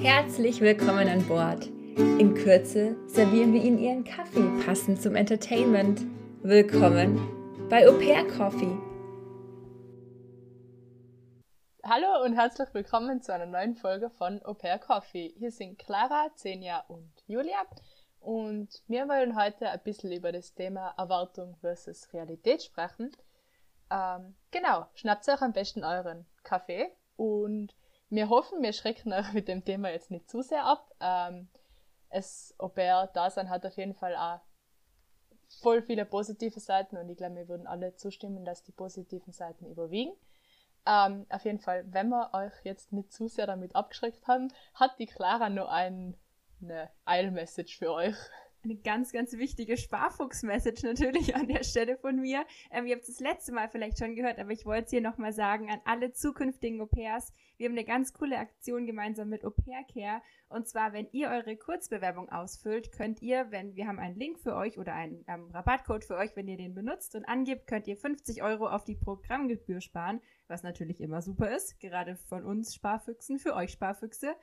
Herzlich willkommen an Bord. In Kürze servieren wir Ihnen Ihren Kaffee passend zum Entertainment. Willkommen bei Au Pair Coffee. Hallo und herzlich willkommen zu einer neuen Folge von Au Pair Coffee. Hier sind Clara, Zenia und Julia und wir wollen heute ein bisschen über das Thema Erwartung versus Realität sprechen. Ähm, genau, schnappt euch am besten euren Kaffee und wir hoffen, wir schrecken euch mit dem Thema jetzt nicht zu sehr ab. Ähm, es Au-pair-Dasein hat auf jeden Fall auch voll viele positive Seiten und ich glaube, wir würden alle zustimmen, dass die positiven Seiten überwiegen. Ähm, auf jeden Fall, wenn wir euch jetzt nicht zu sehr damit abgeschreckt haben, hat die Clara nur ein, eine Eilmessage für euch eine ganz, ganz wichtige Sparfuchs-Message natürlich an der Stelle von mir. Ähm, ihr habt es das letzte Mal vielleicht schon gehört, aber ich wollte es hier nochmal sagen an alle zukünftigen Au-pairs. Wir haben eine ganz coole Aktion gemeinsam mit Au Pair Care. Und zwar, wenn ihr eure Kurzbewerbung ausfüllt, könnt ihr, wenn wir haben einen Link für euch oder einen ähm, Rabattcode für euch, wenn ihr den benutzt und angibt, könnt ihr 50 Euro auf die Programmgebühr sparen, was natürlich immer super ist, gerade von uns Sparfüchsen, für euch Sparfüchse.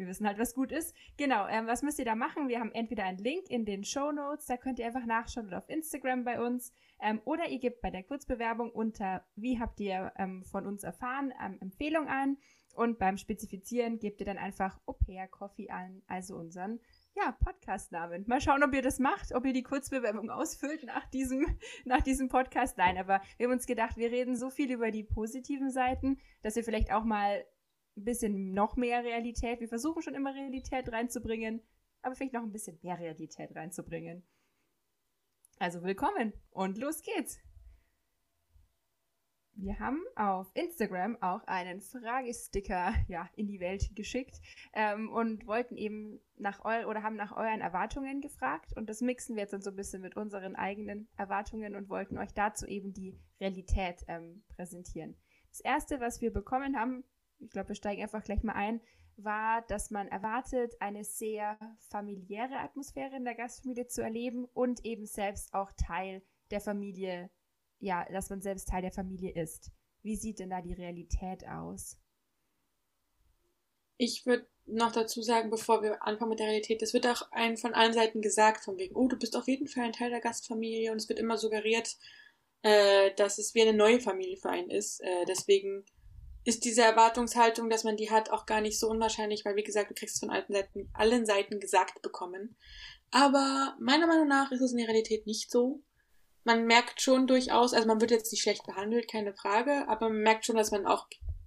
Wir wissen halt, was gut ist. Genau, ähm, was müsst ihr da machen? Wir haben entweder einen Link in den Show Notes, da könnt ihr einfach nachschauen oder auf Instagram bei uns. Ähm, oder ihr gebt bei der Kurzbewerbung unter Wie habt ihr ähm, von uns erfahren ähm, Empfehlung ein. Und beim Spezifizieren gebt ihr dann einfach Au pair Coffee an, also unseren ja, Podcast-Namen. Mal schauen, ob ihr das macht, ob ihr die Kurzbewerbung ausfüllt nach diesem, nach diesem Podcast. Nein, aber wir haben uns gedacht, wir reden so viel über die positiven Seiten, dass wir vielleicht auch mal ein bisschen noch mehr Realität. Wir versuchen schon immer Realität reinzubringen, aber vielleicht noch ein bisschen mehr Realität reinzubringen. Also willkommen und los geht's. Wir haben auf Instagram auch einen Fragesticker ja, in die Welt geschickt ähm, und wollten eben nach eu oder haben nach euren Erwartungen gefragt und das mixen wir jetzt dann so ein bisschen mit unseren eigenen Erwartungen und wollten euch dazu eben die Realität ähm, präsentieren. Das erste, was wir bekommen haben, ich glaube, wir steigen einfach gleich mal ein, war, dass man erwartet, eine sehr familiäre Atmosphäre in der Gastfamilie zu erleben und eben selbst auch Teil der Familie, ja, dass man selbst Teil der Familie ist. Wie sieht denn da die Realität aus? Ich würde noch dazu sagen, bevor wir anfangen mit der Realität, es wird auch ein von allen Seiten gesagt, von wegen, oh, du bist auf jeden Fall ein Teil der Gastfamilie und es wird immer suggeriert, äh, dass es wie eine neue Familie für einen ist. Äh, deswegen ist diese Erwartungshaltung, dass man die hat, auch gar nicht so unwahrscheinlich, weil wie gesagt, du kriegst es von allen Seiten, allen Seiten gesagt bekommen. Aber meiner Meinung nach ist es in der Realität nicht so. Man merkt schon durchaus, also man wird jetzt nicht schlecht behandelt, keine Frage, aber man merkt schon, dass man auch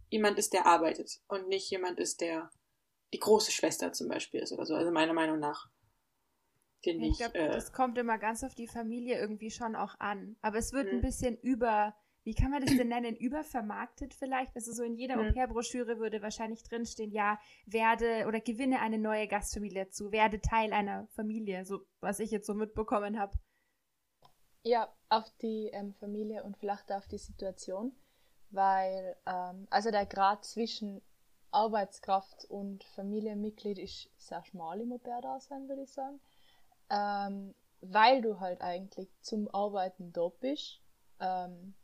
jemand ist, der arbeitet und nicht jemand ist, der die große Schwester zum Beispiel ist oder so. Also meiner Meinung nach. Finde ich. Ich glaube, äh, das kommt immer ganz auf die Familie irgendwie schon auch an. Aber es wird ein hm. bisschen über wie kann man das denn nennen, übervermarktet vielleicht? Also so in jeder mhm. Au-pair-Broschüre würde wahrscheinlich drinstehen, ja, werde oder gewinne eine neue Gastfamilie dazu, werde Teil einer Familie, so was ich jetzt so mitbekommen habe. Ja, auf die ähm, Familie und vielleicht auf die Situation, weil ähm, also der Grad zwischen Arbeitskraft und Familienmitglied ist sehr schmal im Au-pair-Dasein, würde ich sagen. Ähm, weil du halt eigentlich zum Arbeiten da bist. Ähm,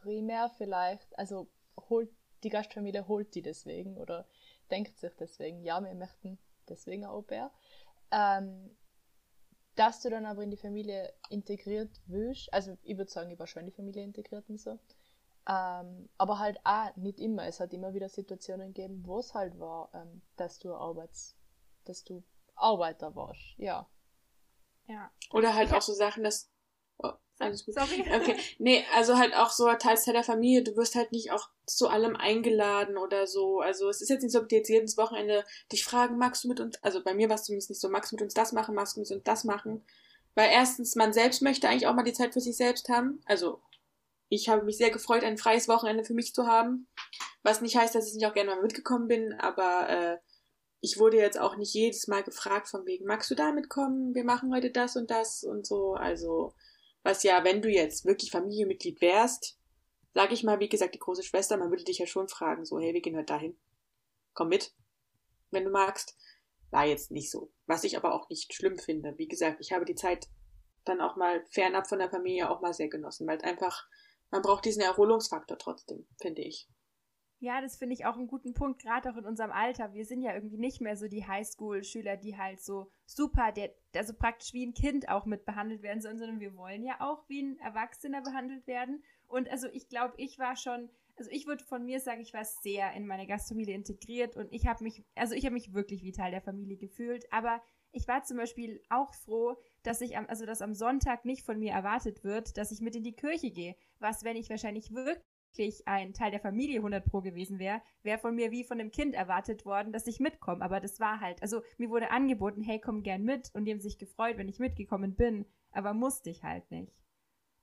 primär vielleicht, also holt die Gastfamilie holt die deswegen oder denkt sich deswegen, ja, wir möchten deswegen ein Au-pair. Ähm, dass du dann aber in die Familie integriert wirst, also ich würde sagen, ich war schon in die Familie integriert und so, ähm, aber halt auch nicht immer. Es hat immer wieder Situationen gegeben, wo es halt war, ähm, dass du Arbeits, dass du Arbeiter warst, ja. Ja. Oder halt auch so Sachen, dass alles gut. Sorry. Okay. Nee, also halt auch so Teil der Familie, du wirst halt nicht auch zu allem eingeladen oder so. Also es ist jetzt nicht so, ob die jetzt jedes Wochenende dich fragen, magst du mit uns, also bei mir war es zumindest nicht so, magst du mit uns das machen, magst du mit uns das machen? Weil erstens, man selbst möchte eigentlich auch mal die Zeit für sich selbst haben. Also ich habe mich sehr gefreut, ein freies Wochenende für mich zu haben. Was nicht heißt, dass ich nicht auch gerne mal mitgekommen bin, aber äh, ich wurde jetzt auch nicht jedes Mal gefragt von wegen, magst du da mitkommen? Wir machen heute das und das und so. Also was ja, wenn du jetzt wirklich Familienmitglied wärst, sag ich mal, wie gesagt, die große Schwester, man würde dich ja schon fragen, so, hey, wir gehen heute dahin. Komm mit, wenn du magst. War jetzt nicht so. Was ich aber auch nicht schlimm finde. Wie gesagt, ich habe die Zeit dann auch mal fernab von der Familie auch mal sehr genossen, weil einfach, man braucht diesen Erholungsfaktor trotzdem, finde ich. Ja, das finde ich auch einen guten Punkt, gerade auch in unserem Alter. Wir sind ja irgendwie nicht mehr so die Highschool-Schüler, die halt so super, der, also praktisch wie ein Kind auch mit behandelt werden sollen, sondern wir wollen ja auch wie ein Erwachsener behandelt werden. Und also ich glaube, ich war schon, also ich würde von mir sagen, ich war sehr in meine Gastfamilie integriert und ich habe mich, also ich habe mich wirklich wie Teil der Familie gefühlt. Aber ich war zum Beispiel auch froh, dass ich am, also dass am Sonntag nicht von mir erwartet wird, dass ich mit in die Kirche gehe. Was, wenn ich wahrscheinlich wirklich ein Teil der Familie 100 Pro gewesen wäre, wäre von mir wie von einem Kind erwartet worden, dass ich mitkomme. Aber das war halt, also mir wurde angeboten, hey, komm gern mit. Und die haben sich gefreut, wenn ich mitgekommen bin. Aber musste ich halt nicht.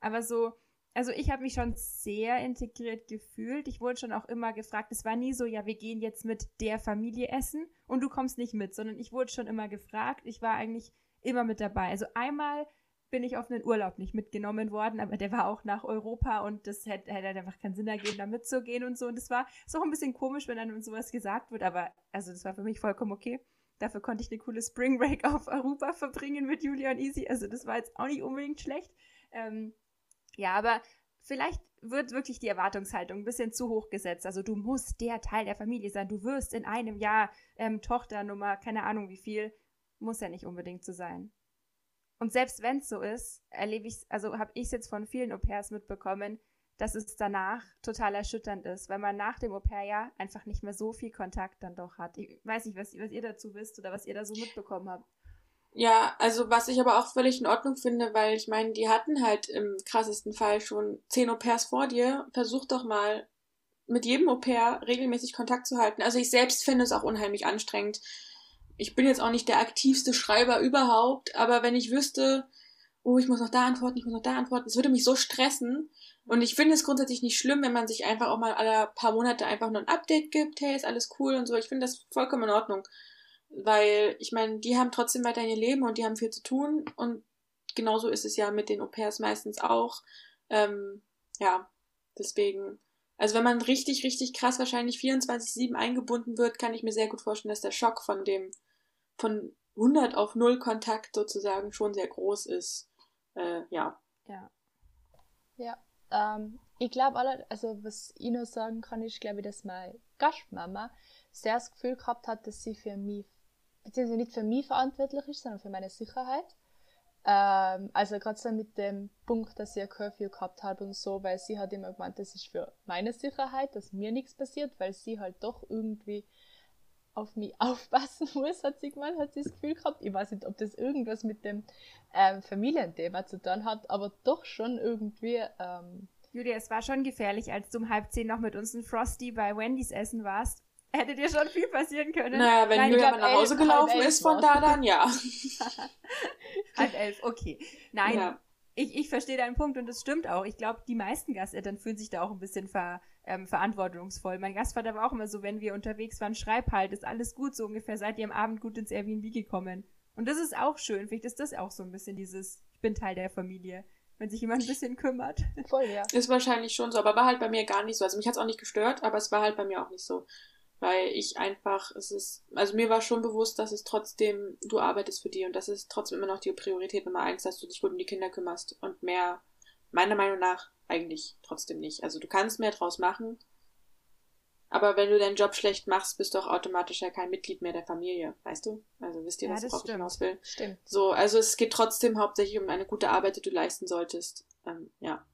Aber so, also ich habe mich schon sehr integriert gefühlt. Ich wurde schon auch immer gefragt, es war nie so, ja, wir gehen jetzt mit der Familie essen und du kommst nicht mit, sondern ich wurde schon immer gefragt. Ich war eigentlich immer mit dabei. Also einmal bin ich auf einen Urlaub nicht mitgenommen worden, aber der war auch nach Europa und das hätte, hätte halt einfach keinen Sinn ergeben, da mitzugehen und so. Und das war ist auch ein bisschen komisch, wenn dann sowas gesagt wird, aber also das war für mich vollkommen okay. Dafür konnte ich eine coole Spring Break auf Europa verbringen mit Julia und Easy. Also das war jetzt auch nicht unbedingt schlecht. Ähm, ja, aber vielleicht wird wirklich die Erwartungshaltung ein bisschen zu hoch gesetzt. Also du musst der Teil der Familie sein. Du wirst in einem Jahr ähm, Tochternummer, keine Ahnung wie viel. Muss ja nicht unbedingt so sein. Und selbst wenn es so ist, erlebe ich also habe ich es jetzt von vielen Au-pairs mitbekommen, dass es danach total erschütternd ist, weil man nach dem Au-pair-Jahr einfach nicht mehr so viel Kontakt dann doch hat. Ich weiß nicht, was, was ihr dazu wisst oder was ihr da so mitbekommen habt. Ja, also was ich aber auch völlig in Ordnung finde, weil ich meine, die hatten halt im krassesten Fall schon zehn Au-pairs vor dir. Versuch doch mal mit jedem Au-pair regelmäßig Kontakt zu halten. Also ich selbst finde es auch unheimlich anstrengend, ich bin jetzt auch nicht der aktivste Schreiber überhaupt, aber wenn ich wüsste, oh, ich muss noch da antworten, ich muss noch da antworten, es würde mich so stressen. Und ich finde es grundsätzlich nicht schlimm, wenn man sich einfach auch mal alle paar Monate einfach nur ein Update gibt, hey, ist alles cool und so. Ich finde das vollkommen in Ordnung. Weil, ich meine, die haben trotzdem weiter ihr Leben und die haben viel zu tun. Und genauso ist es ja mit den Au-pairs meistens auch. Ähm, ja, deswegen. Also wenn man richtig, richtig krass wahrscheinlich 24-7 eingebunden wird, kann ich mir sehr gut vorstellen, dass der Schock von dem von 100 auf 0 Kontakt sozusagen schon sehr groß ist. Äh, ja. Ja. Ja. Ähm, ich glaube also was ich nur sagen kann, ist, glaube ich, dass meine Gastmama sehr das Gefühl gehabt hat, dass sie für mich, beziehungsweise nicht für mich verantwortlich ist, sondern für meine Sicherheit. Ähm, also gerade so mit dem Punkt, dass ich ein Curfew gehabt habe und so, weil sie hat immer gemeint, das ist für meine Sicherheit, dass mir nichts passiert, weil sie halt doch irgendwie auf mich aufpassen muss, hat sie gemeint, hat sie das Gefühl gehabt. Ich weiß nicht, ob das irgendwas mit dem ähm, Familienthema zu tun hat, aber doch schon irgendwie. Ähm, Julia, es war schon gefährlich, als du um halb zehn noch mit uns ein Frosty bei Wendy's essen warst. Hätte dir schon viel passieren können. Naja, wenn Nein, Julia mal nach Hause elf, gelaufen ist von da, dann ja. halb elf, okay. Nein, ja. ich, ich verstehe deinen Punkt und das stimmt auch. Ich glaube, die meisten Gasteltern fühlen sich da auch ein bisschen ver, ähm, verantwortungsvoll. Mein Gastvater war auch immer so, wenn wir unterwegs waren, schreib halt, ist alles gut, so ungefähr seid ihr am Abend gut ins Airbnb gekommen. Und das ist auch schön. Vielleicht ist das auch so ein bisschen dieses, ich bin Teil der Familie. Wenn sich jemand ein bisschen kümmert. Voll, ja. Ist wahrscheinlich schon so, aber war halt bei mir gar nicht so. Also mich hat es auch nicht gestört, aber es war halt bei mir auch nicht so. Weil ich einfach, es ist, also mir war schon bewusst, dass es trotzdem, du arbeitest für die und das ist trotzdem immer noch die Priorität Nummer eins, dass du dich gut um die Kinder kümmerst und mehr, meiner Meinung nach, eigentlich trotzdem nicht. Also du kannst mehr draus machen, aber wenn du deinen Job schlecht machst, bist du auch automatisch ja kein Mitglied mehr der Familie, weißt du? Also wisst ihr, was ja, ich hinaus will? Stimmt. So, also es geht trotzdem hauptsächlich um eine gute Arbeit, die du leisten solltest. Ähm, ja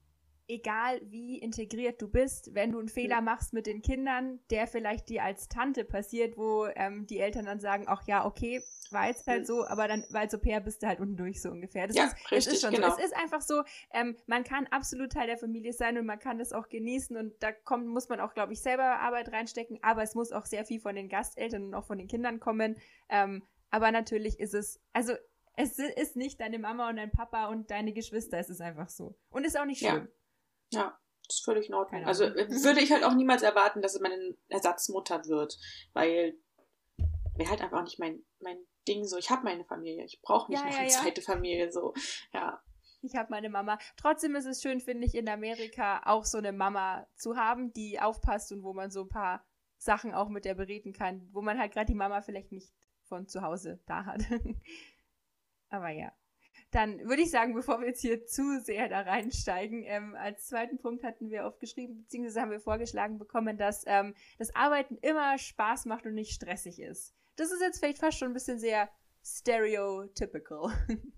egal wie integriert du bist, wenn du einen Fehler machst mit den Kindern, der vielleicht dir als Tante passiert, wo ähm, die Eltern dann sagen, ach ja, okay, war jetzt halt so, aber dann, weil so Pair bist du halt unten durch so ungefähr. Das ja, ist, richtig, es ist schon genau. so. Es ist einfach so, ähm, man kann absolut Teil der Familie sein und man kann das auch genießen und da kommt, muss man auch, glaube ich, selber Arbeit reinstecken, aber es muss auch sehr viel von den Gasteltern und auch von den Kindern kommen. Ähm, aber natürlich ist es, also es ist nicht deine Mama und dein Papa und deine Geschwister, es ist einfach so. Und ist auch nicht schlimm. Ja. Ja, das ist völlig in Ordnung. Also äh, würde ich halt auch niemals erwarten, dass es meine Ersatzmutter wird, weil wäre halt einfach auch nicht mein, mein Ding so. Ich habe meine Familie, ich brauche nicht ja, noch eine ja. zweite Familie so. Ja. Ich habe meine Mama. Trotzdem ist es schön, finde ich, in Amerika auch so eine Mama zu haben, die aufpasst und wo man so ein paar Sachen auch mit der bereden kann, wo man halt gerade die Mama vielleicht nicht von zu Hause da hat. Aber ja. Dann würde ich sagen, bevor wir jetzt hier zu sehr da reinsteigen, ähm, als zweiten Punkt hatten wir aufgeschrieben, beziehungsweise haben wir vorgeschlagen bekommen, dass ähm, das Arbeiten immer Spaß macht und nicht stressig ist. Das ist jetzt vielleicht fast schon ein bisschen sehr stereotypical.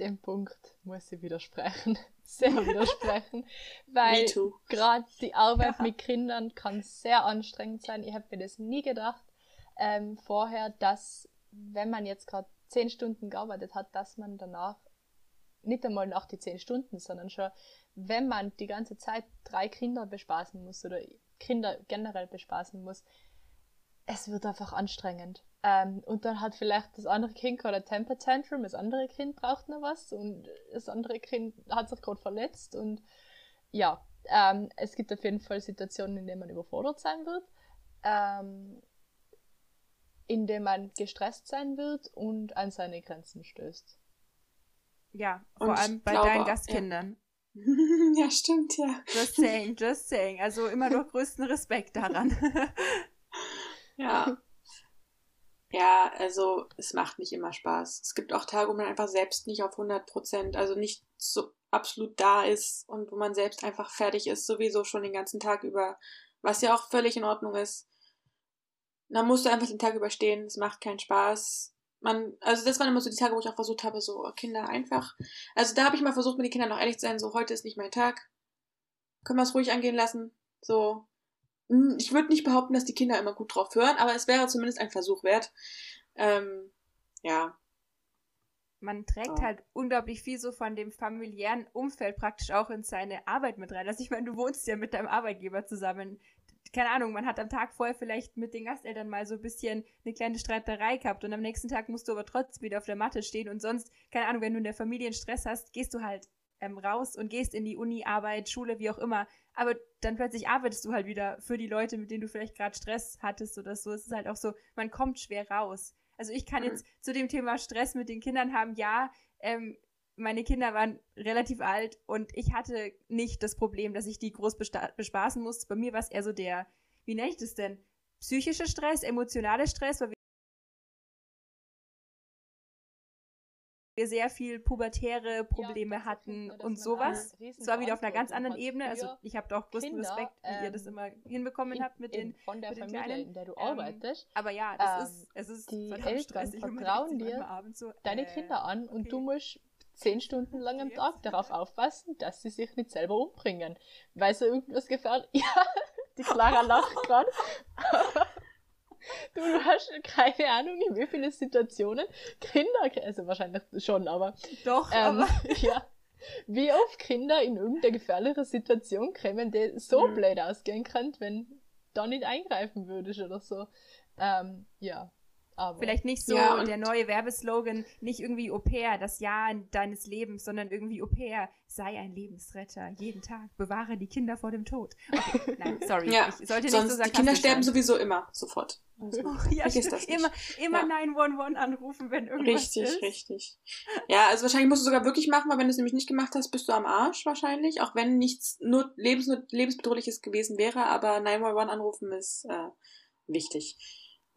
Dem Punkt muss ich widersprechen. Sehr widersprechen. weil gerade die Arbeit ja. mit Kindern kann sehr anstrengend sein. Ich habe mir das nie gedacht ähm, vorher, dass wenn man jetzt gerade zehn Stunden gearbeitet hat, dass man danach nicht einmal nach die zehn Stunden, sondern schon, wenn man die ganze Zeit drei Kinder bespaßen muss oder Kinder generell bespaßen muss, es wird einfach anstrengend. Ähm, und dann hat vielleicht das andere Kind gerade Temper Tantrum, das andere Kind braucht noch was und das andere Kind hat sich gerade verletzt und ja, ähm, es gibt auf jeden Fall Situationen, in denen man überfordert sein wird. Ähm, in dem man gestresst sein wird und an seine Grenzen stößt. Ja, vor und allem bei glaube, deinen Gastkindern. Ja. ja, stimmt, ja. Just saying, just saying. Also immer noch größten Respekt daran. ja. Ja, also es macht nicht immer Spaß. Es gibt auch Tage, wo man einfach selbst nicht auf 100 Prozent, also nicht so absolut da ist und wo man selbst einfach fertig ist, sowieso schon den ganzen Tag über, was ja auch völlig in Ordnung ist dann musst du einfach den Tag überstehen, es macht keinen Spaß. Man, also das waren immer so die Tage, wo ich auch versucht habe, so Kinder einfach. Also da habe ich mal versucht, mit den Kindern noch ehrlich zu sein, so heute ist nicht mein Tag. Können wir es ruhig angehen lassen. So. Ich würde nicht behaupten, dass die Kinder immer gut drauf hören, aber es wäre zumindest ein Versuch wert. Ähm, ja. Man trägt oh. halt unglaublich viel so von dem familiären Umfeld praktisch auch in seine Arbeit mit rein. Also ich meine, du wohnst ja mit deinem Arbeitgeber zusammen keine Ahnung, man hat am Tag vorher vielleicht mit den Gasteltern mal so ein bisschen eine kleine Streiterei gehabt und am nächsten Tag musst du aber trotzdem wieder auf der Matte stehen und sonst, keine Ahnung, wenn du in der Familie Stress hast, gehst du halt ähm, raus und gehst in die Uni, Arbeit, Schule, wie auch immer. Aber dann plötzlich arbeitest du halt wieder für die Leute, mit denen du vielleicht gerade Stress hattest oder so. Es ist halt auch so, man kommt schwer raus. Also ich kann mhm. jetzt zu dem Thema Stress mit den Kindern haben, ja, ähm, meine Kinder waren relativ alt und ich hatte nicht das Problem, dass ich die groß bespaßen musste. Bei mir war es eher so der, wie nenne ich das denn? Psychischer Stress, emotionaler Stress, weil wir sehr viel pubertäre Probleme ja, hatten und sowas. Zwar wieder auf einer ganz anderen Ebene. Also ich habe doch größten Kinder, Respekt, wie ähm, ihr das ähm, immer hinbekommen in, habt mit den von der mit Familie, Kleinen. in der du ähm, arbeitest. Aber ja, das ähm, ist es ist die Eltern vertrauen dir so, deine äh, Kinder an und okay. du musst zehn Stunden lang am Tag darauf aufpassen, dass sie sich nicht selber umbringen. Weil so irgendwas gefährlich. Ja, die Clara lacht gerade. du, hast keine Ahnung, in wie viele Situationen Kinder, also wahrscheinlich schon, aber. Doch, ähm, aber. Ja. Wie oft Kinder in irgendeine gefährliche Situation kommen, die so mhm. blöd ausgehen kann, wenn da nicht eingreifen würdest oder so. Ähm, ja. Aber Vielleicht nicht so ja, der neue Werbeslogan, nicht irgendwie Au pair, das Jahr deines Lebens, sondern irgendwie Au pair, sei ein Lebensretter, jeden Tag, bewahre die Kinder vor dem Tod. Okay, nein, sorry, ja, ich sollte nicht so sagen. Die Kinder sterben sein. sowieso immer, sofort. Also, oh, ja, ist das immer, immer ja. 911 anrufen, wenn irgendwas richtig, ist. Richtig, richtig. Ja, also wahrscheinlich musst du sogar wirklich machen, weil wenn du es nämlich nicht gemacht hast, bist du am Arsch wahrscheinlich, auch wenn nichts nur lebens lebensbedrohliches gewesen wäre, aber 911 anrufen ist äh, wichtig.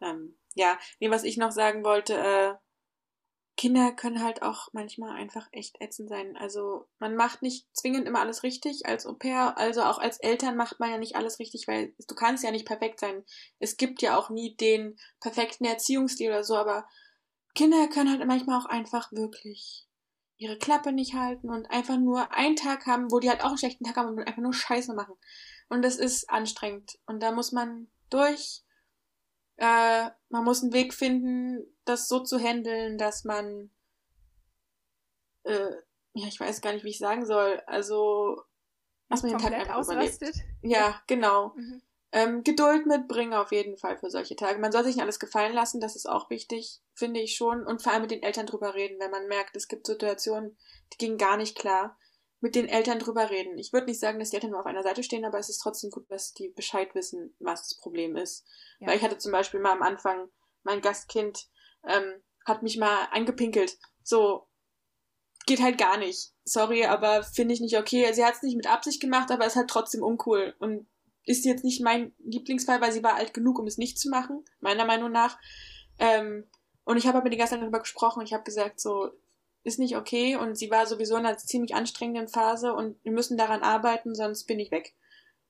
Ähm, ja, nee, was ich noch sagen wollte, äh, Kinder können halt auch manchmal einfach echt ätzend sein. Also man macht nicht zwingend immer alles richtig als Au pair, also auch als Eltern macht man ja nicht alles richtig, weil du kannst ja nicht perfekt sein. Es gibt ja auch nie den perfekten Erziehungsstil oder so, aber Kinder können halt manchmal auch einfach wirklich ihre Klappe nicht halten und einfach nur einen Tag haben, wo die halt auch einen schlechten Tag haben und einfach nur Scheiße machen. Und das ist anstrengend. Und da muss man durch äh, man muss einen Weg finden, das so zu handeln, dass man, äh, ja, ich weiß gar nicht, wie ich sagen soll. Also, was man den Tag einfach ausrastet. überlebt. Ja, genau. Mhm. Ähm, Geduld mitbringen auf jeden Fall für solche Tage. Man soll sich nicht alles gefallen lassen, das ist auch wichtig, finde ich schon. Und vor allem mit den Eltern drüber reden, wenn man merkt, es gibt Situationen, die gingen gar nicht klar mit den Eltern drüber reden. Ich würde nicht sagen, dass die Eltern nur auf einer Seite stehen, aber es ist trotzdem gut, dass die Bescheid wissen, was das Problem ist. Ja. Weil ich hatte zum Beispiel mal am Anfang, mein Gastkind ähm, hat mich mal angepinkelt. So, geht halt gar nicht. Sorry, aber finde ich nicht okay. Sie hat es nicht mit Absicht gemacht, aber es ist halt trotzdem uncool. Und ist jetzt nicht mein Lieblingsfall, weil sie war alt genug, um es nicht zu machen, meiner Meinung nach. Ähm, und ich habe halt mit den Gastern darüber gesprochen und ich habe gesagt, so, ist nicht okay und sie war sowieso in einer ziemlich anstrengenden Phase und wir müssen daran arbeiten, sonst bin ich weg.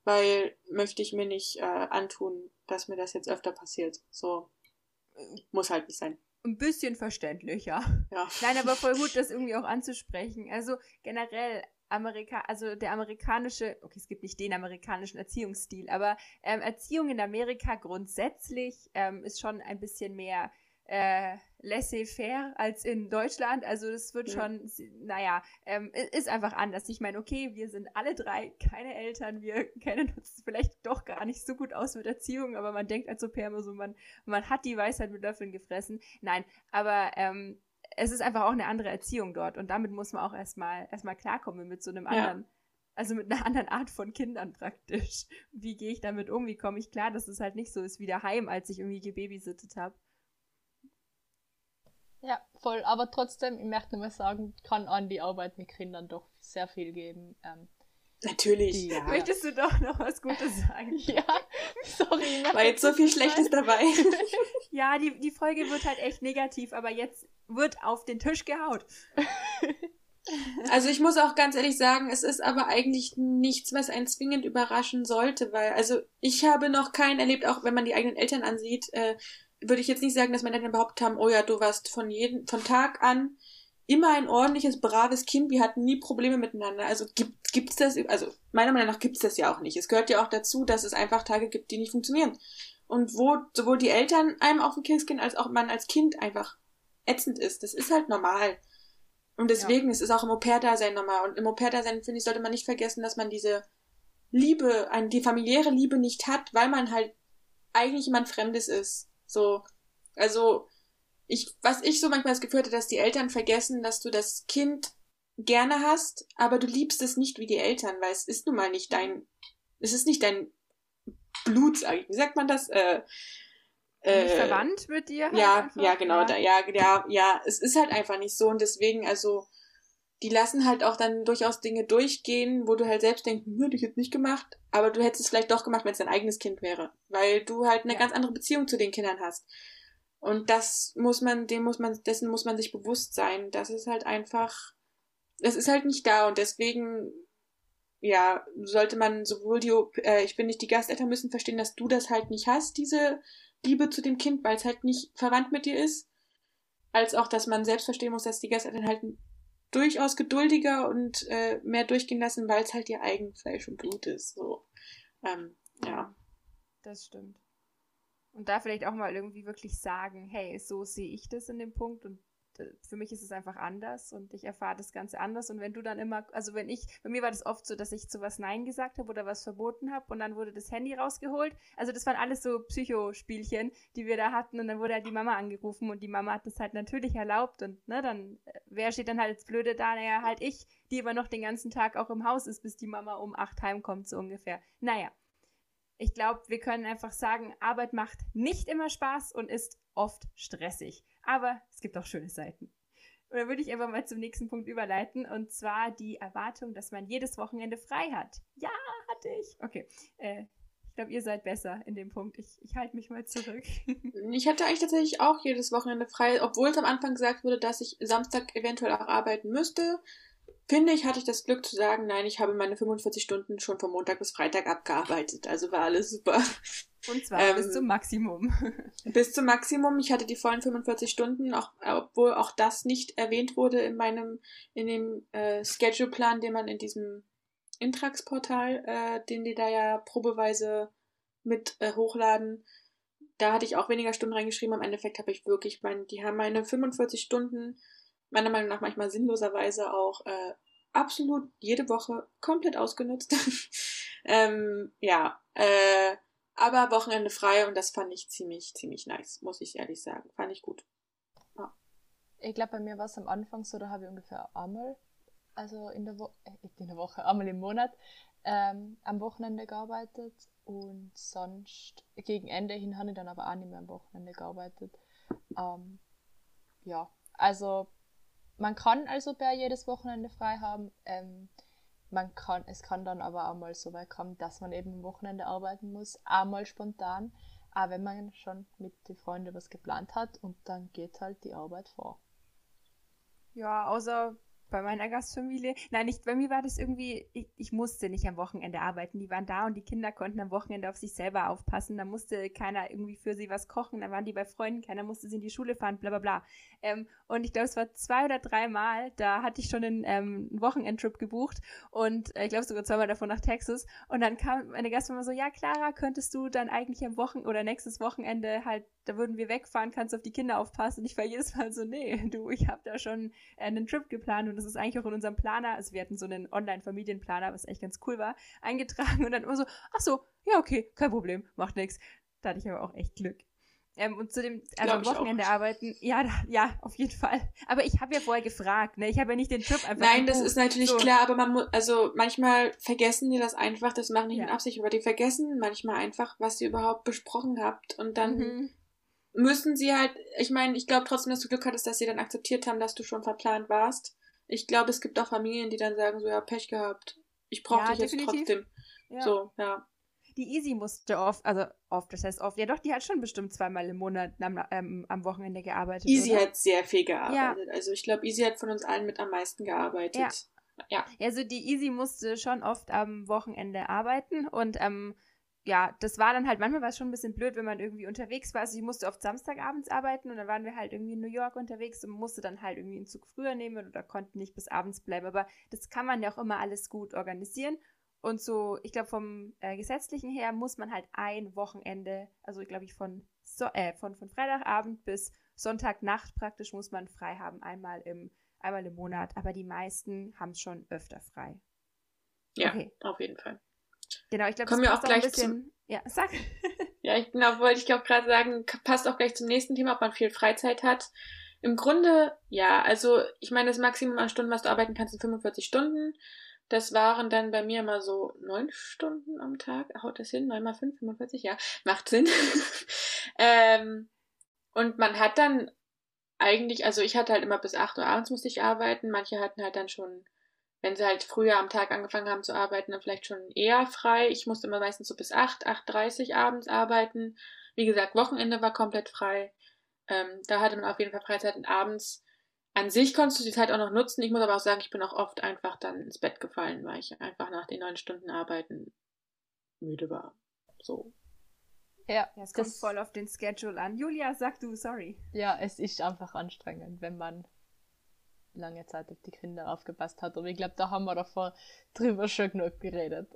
Weil möchte ich mir nicht äh, antun, dass mir das jetzt öfter passiert. So muss halt nicht sein. Ein bisschen verständlich, ja. ja. Nein, aber voll gut, das irgendwie auch anzusprechen. Also generell Amerika, also der amerikanische, okay, es gibt nicht den amerikanischen Erziehungsstil, aber ähm, Erziehung in Amerika grundsätzlich ähm, ist schon ein bisschen mehr äh, laissez-faire als in Deutschland. Also das wird schon, naja, ähm, ist einfach anders. Ich meine, okay, wir sind alle drei keine Eltern, wir kennen uns vielleicht doch gar nicht so gut aus mit Erziehung, aber man denkt als Au-pair immer so, man, man hat die Weisheit mit Löffeln gefressen. Nein, aber ähm, es ist einfach auch eine andere Erziehung dort und damit muss man auch erstmal erstmal klarkommen mit so einem anderen. Ja. Also mit einer anderen Art von Kindern praktisch. Wie gehe ich damit um? Wie komme ich klar, dass es halt nicht so ist wie daheim, als ich irgendwie gebabysittet habe? Ja, voll. Aber trotzdem, ich möchte nur mal sagen, kann an die Arbeit mit Kindern doch sehr viel geben. Ähm, Natürlich. Ja. Möchtest du doch noch was Gutes sagen? ja, sorry. War jetzt so viel Schlechtes dabei. ja, die, die Folge wird halt echt negativ, aber jetzt wird auf den Tisch gehaut. Also ich muss auch ganz ehrlich sagen, es ist aber eigentlich nichts, was einen zwingend überraschen sollte, weil, also ich habe noch keinen erlebt, auch wenn man die eigenen Eltern ansieht, äh, würde ich jetzt nicht sagen, dass meine Eltern behauptet haben, oh ja, du warst von jedem, von Tag an immer ein ordentliches, braves Kind, wir hatten nie Probleme miteinander. Also gibt gibt's das, also meiner Meinung nach gibt's das ja auch nicht. Es gehört ja auch dazu, dass es einfach Tage gibt, die nicht funktionieren. Und wo sowohl die Eltern einem auf den Keks gehen, als auch man als Kind einfach ätzend ist. Das ist halt normal. Und deswegen ja. ist es auch im Au-pair-Dasein normal. Und im Au-pair-Dasein, finde ich, sollte man nicht vergessen, dass man diese Liebe, die familiäre Liebe nicht hat, weil man halt eigentlich jemand Fremdes ist. So, also, ich, was ich so manchmal das Gefühl hatte, dass die Eltern vergessen, dass du das Kind gerne hast, aber du liebst es nicht wie die Eltern, weil es ist nun mal nicht dein, es ist nicht dein Blut, sag ich. Wie sagt man das? Äh, äh, verwandt mit dir? Halt ja, einfach? ja, genau, ja. Da, ja, ja, ja, es ist halt einfach nicht so und deswegen, also, die lassen halt auch dann durchaus Dinge durchgehen, wo du halt selbst denkst, hm, hätte ich jetzt nicht gemacht, aber du hättest es vielleicht doch gemacht, wenn es dein eigenes Kind wäre, weil du halt eine ja. ganz andere Beziehung zu den Kindern hast. Und das muss man, dem muss man, dessen muss man sich bewusst sein. Das ist halt einfach, das ist halt nicht da und deswegen, ja, sollte man sowohl die, äh, ich bin nicht die Gasteltern müssen verstehen, dass du das halt nicht hast, diese Liebe zu dem Kind, weil es halt nicht verwandt mit dir ist, als auch, dass man selbst verstehen muss, dass die Gasteltern halt durchaus geduldiger und äh, mehr durchgehen lassen, weil es halt ihr eigen Fleisch und Blut ist. So, ähm, ja. Das stimmt. Und da vielleicht auch mal irgendwie wirklich sagen, hey, so sehe ich das in dem Punkt und für mich ist es einfach anders und ich erfahre das Ganze anders. Und wenn du dann immer, also wenn ich, bei mir war das oft so, dass ich zu was Nein gesagt habe oder was verboten habe und dann wurde das Handy rausgeholt. Also das waren alles so Psychospielchen, die wir da hatten und dann wurde halt die Mama angerufen und die Mama hat das halt natürlich erlaubt und ne, dann, äh, wer steht dann halt als Blöde da? Naja, halt ich, die aber noch den ganzen Tag auch im Haus ist, bis die Mama um acht heimkommt, so ungefähr. Naja. Ich glaube, wir können einfach sagen, Arbeit macht nicht immer Spaß und ist oft stressig. Aber es gibt auch schöne Seiten. Und dann würde ich einfach mal zum nächsten Punkt überleiten, und zwar die Erwartung, dass man jedes Wochenende frei hat. Ja, hatte ich. Okay. Äh, ich glaube, ihr seid besser in dem Punkt. Ich, ich halte mich mal zurück. ich hatte eigentlich tatsächlich auch jedes Wochenende frei, obwohl es am Anfang gesagt wurde, dass ich Samstag eventuell auch arbeiten müsste finde ich, hatte ich das Glück zu sagen, nein, ich habe meine 45 Stunden schon von Montag bis Freitag abgearbeitet. Also war alles super. Und zwar ähm, bis zum Maximum. bis zum Maximum. Ich hatte die vollen 45 Stunden, auch, obwohl auch das nicht erwähnt wurde in meinem, in dem äh, Schedule-Plan, den man in diesem Intrax-Portal, äh, den die da ja probeweise mit äh, hochladen. Da hatte ich auch weniger Stunden reingeschrieben. Im Endeffekt habe ich wirklich, mein, die haben meine 45 Stunden meiner Meinung nach manchmal sinnloserweise auch äh, absolut jede Woche komplett ausgenutzt. ähm, ja, äh, aber Wochenende frei und das fand ich ziemlich, ziemlich nice, muss ich ehrlich sagen. Fand ich gut. Ja. Ich glaube, bei mir war es am Anfang so, da habe ich ungefähr einmal, also in der, Wo äh, in der Woche, einmal im Monat, ähm, am Wochenende gearbeitet und sonst gegen Ende hin habe ich dann aber auch nicht mehr am Wochenende gearbeitet. Ähm, ja, also man kann also bei jedes Wochenende frei haben. Ähm, man kann, es kann dann aber auch mal so weit kommen, dass man eben am Wochenende arbeiten muss, einmal spontan, auch wenn man schon mit den Freunden was geplant hat und dann geht halt die Arbeit vor. Ja, außer bei meiner Gastfamilie. Nein, nicht, bei mir war das irgendwie, ich, ich, musste nicht am Wochenende arbeiten. Die waren da und die Kinder konnten am Wochenende auf sich selber aufpassen. Da musste keiner irgendwie für sie was kochen. Da waren die bei Freunden, keiner musste sie in die Schule fahren, bla bla bla. Ähm, und ich glaube, es war zwei oder dreimal, da hatte ich schon einen, ähm, einen Wochenendtrip gebucht und äh, ich glaube sogar zweimal davon nach Texas. Und dann kam meine Gastmama so, ja, Clara, könntest du dann eigentlich am Wochenende oder nächstes Wochenende halt, da würden wir wegfahren, kannst du auf die Kinder aufpassen. Und ich war jedes Mal so, nee, du, ich habe da schon äh, einen Trip geplant und das ist eigentlich auch in unserem Planer, also wir hatten so einen Online-Familienplaner, was echt ganz cool war, eingetragen und dann immer so, ach so, ja, okay, kein Problem, macht nichts. Da hatte ich aber auch echt Glück. Ähm, und zu dem, also am Wochenende arbeiten, ja, ja, auf jeden Fall. Aber ich habe ja vorher gefragt, ne? Ich habe ja nicht den Trip einfach. Nein, das ist natürlich so. klar, aber man muss, also manchmal vergessen die das einfach, das machen nicht ja. in Absicht, aber die vergessen manchmal einfach, was ihr überhaupt besprochen habt. Und dann mhm. müssen sie halt, ich meine, ich glaube trotzdem, dass du Glück hattest, dass sie dann akzeptiert haben, dass du schon verplant warst. Ich glaube, es gibt auch Familien, die dann sagen, so, ja, Pech gehabt. Ich brauche ja, dich jetzt trotzdem. Ja. So, ja. Die Easy musste oft, also oft, das heißt oft, ja doch, die hat schon bestimmt zweimal im Monat am, ähm, am Wochenende gearbeitet. Easy oder? hat sehr viel gearbeitet. Ja. Also ich glaube, Easy hat von uns allen mit am meisten gearbeitet. Ja. ja. Also die Easy musste schon oft am Wochenende arbeiten und ähm, ja, das war dann halt, manchmal war es schon ein bisschen blöd, wenn man irgendwie unterwegs war. Also ich musste oft Samstagabends arbeiten und dann waren wir halt irgendwie in New York unterwegs und musste dann halt irgendwie einen Zug früher nehmen oder konnten nicht bis abends bleiben. Aber das kann man ja auch immer alles gut organisieren. Und so, ich glaube, vom äh, gesetzlichen her muss man halt ein Wochenende, also glaube ich von, so äh, von, von Freitagabend bis Sonntagnacht praktisch muss man frei haben, einmal im, einmal im Monat. Aber die meisten haben es schon öfter frei. Ja, okay. auf jeden Fall. Genau, ich glaube, das wir auch gleich bisschen, zum, Ja, sag. ja, ich genau, wollte ich auch gerade sagen, passt auch gleich zum nächsten Thema, ob man viel Freizeit hat. Im Grunde, ja, also ich meine, das Maximum an Stunden, was du arbeiten kannst, sind 45 Stunden. Das waren dann bei mir immer so neun Stunden am Tag. Haut das hin? Neun mal fünf, 45? Ja, macht Sinn. ähm, und man hat dann eigentlich, also ich hatte halt immer bis acht Uhr abends musste ich arbeiten. Manche hatten halt dann schon, wenn sie halt früher am Tag angefangen haben zu arbeiten, dann vielleicht schon eher frei. Ich musste immer meistens so bis acht, acht dreißig abends arbeiten. Wie gesagt, Wochenende war komplett frei. Ähm, da hatte man auf jeden Fall Freizeit und abends an sich konntest du die Zeit auch noch nutzen. Ich muss aber auch sagen, ich bin auch oft einfach dann ins Bett gefallen, weil ich einfach nach den neun Stunden Arbeiten müde war. So. Ja, ja es kommt voll auf den Schedule an. Julia, sag du, sorry. Ja, es ist einfach anstrengend, wenn man lange Zeit auf die Kinder aufgepasst hat. Und ich glaube, da haben wir davor drüber schon genug geredet.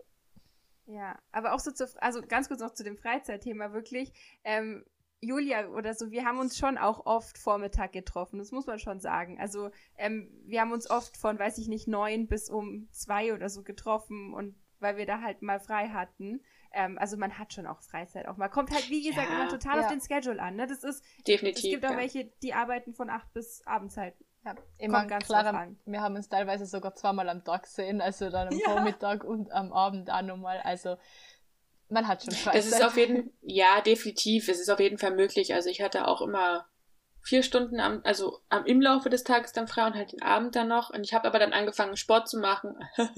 Ja, aber auch so zu, also ganz kurz noch zu dem Freizeitthema wirklich. Ähm, Julia oder so, wir haben uns schon auch oft Vormittag getroffen, das muss man schon sagen. Also ähm, wir haben uns oft von, weiß ich nicht, neun bis um zwei oder so getroffen und weil wir da halt mal frei hatten. Ähm, also man hat schon auch Freizeit auch mal. Kommt halt, wie gesagt, ja, immer total ja. auf den Schedule an. Ne? Das ist definitiv. Es gibt auch ja. welche, die arbeiten von acht bis abends halt. Ja, immer Kommt ganz klar. Wir haben uns teilweise sogar zweimal am Tag gesehen, also dann am Vormittag und am Abend auch nochmal. Also man hat schon Freizeit. Es ist auf jeden ja, definitiv. Es ist auf jeden Fall möglich. Also ich hatte auch immer vier Stunden am, also am, im Laufe des Tages dann frei und halt den Abend dann noch. Und ich habe aber dann angefangen, Sport zu machen.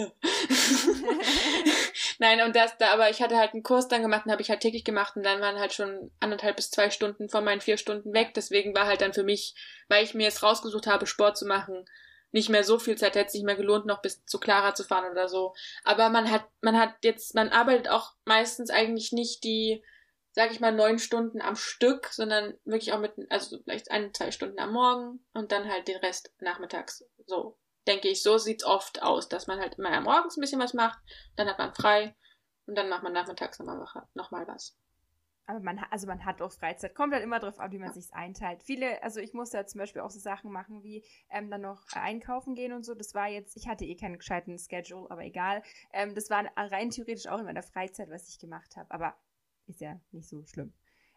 Nein, und das da, aber ich hatte halt einen Kurs dann gemacht und habe ich halt täglich gemacht und dann waren halt schon anderthalb bis zwei Stunden von meinen vier Stunden weg. Deswegen war halt dann für mich, weil ich mir jetzt rausgesucht habe, Sport zu machen, nicht mehr so viel Zeit, hätte es nicht mehr gelohnt, noch bis zu Clara zu fahren oder so. Aber man hat, man hat jetzt, man arbeitet auch meistens eigentlich nicht die, sag ich mal, neun Stunden am Stück, sondern wirklich auch mit, also vielleicht ein, zwei Stunden am Morgen und dann halt den Rest nachmittags. So, denke ich, so sieht's oft aus, dass man halt immer am Morgens ein bisschen was macht, dann hat man frei und dann macht man nachmittags nochmal noch mal was. Aber man, also man hat auch Freizeit. Kommt halt immer drauf an, wie man sich einteilt. Viele, also ich musste ja zum Beispiel auch so Sachen machen wie ähm, dann noch einkaufen gehen und so. Das war jetzt, ich hatte eh keinen gescheiten Schedule, aber egal. Ähm, das war rein theoretisch auch in meiner Freizeit, was ich gemacht habe. Aber ist ja nicht so schlimm.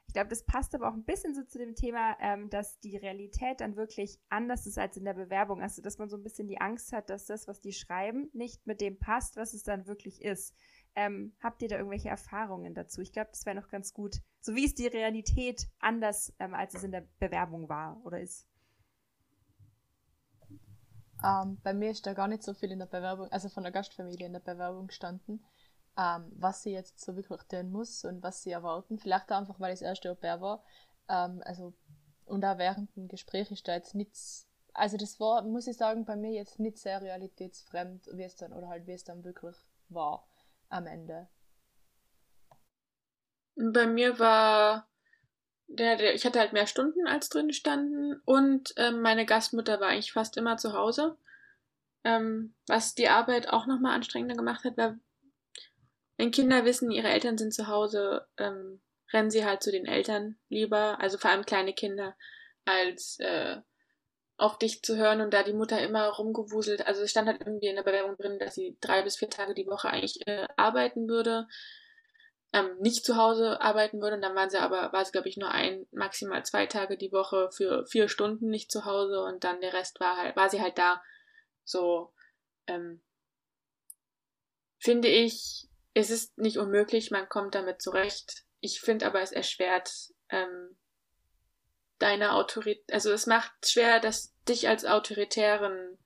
Ich glaube, das passt aber auch ein bisschen so zu dem Thema, ähm, dass die Realität dann wirklich anders ist als in der Bewerbung. Also, dass man so ein bisschen die Angst hat, dass das, was die schreiben, nicht mit dem passt, was es dann wirklich ist. Ähm, habt ihr da irgendwelche Erfahrungen dazu? Ich glaube, das wäre noch ganz gut. So wie ist die Realität anders, ähm, als es in der Bewerbung war oder ist? Ähm, bei mir ist da gar nicht so viel in der Bewerbung, also von der Gastfamilie in der Bewerbung gestanden, ähm, was sie jetzt so wirklich tun muss und was sie erwarten. Vielleicht auch einfach, weil ich das erste Au war. Ähm, also, und auch während dem Gespräch ist da jetzt nichts also das war, muss ich sagen, bei mir jetzt nicht sehr realitätsfremd, wie es dann, oder halt wie es dann wirklich war am Ende. Bei mir war der, der, ich hatte halt mehr Stunden als drin standen und ähm, meine Gastmutter war eigentlich fast immer zu Hause. Ähm, was die Arbeit auch nochmal anstrengender gemacht hat, weil wenn Kinder wissen, ihre Eltern sind zu Hause, ähm, rennen sie halt zu den Eltern lieber, also vor allem kleine Kinder, als äh, auf dich zu hören und da die Mutter immer rumgewuselt. Also es stand halt irgendwie in der Bewerbung drin, dass sie drei bis vier Tage die Woche eigentlich äh, arbeiten würde ähm, nicht zu Hause arbeiten würde. Und dann waren sie aber, war sie, glaube ich, nur ein, maximal zwei Tage die Woche für vier Stunden nicht zu Hause und dann der Rest war halt, war sie halt da. So, ähm, finde ich, es ist nicht unmöglich, man kommt damit zurecht. Ich finde aber, es erschwert ähm, deine Autorität, also es macht schwer, dass dich als autoritären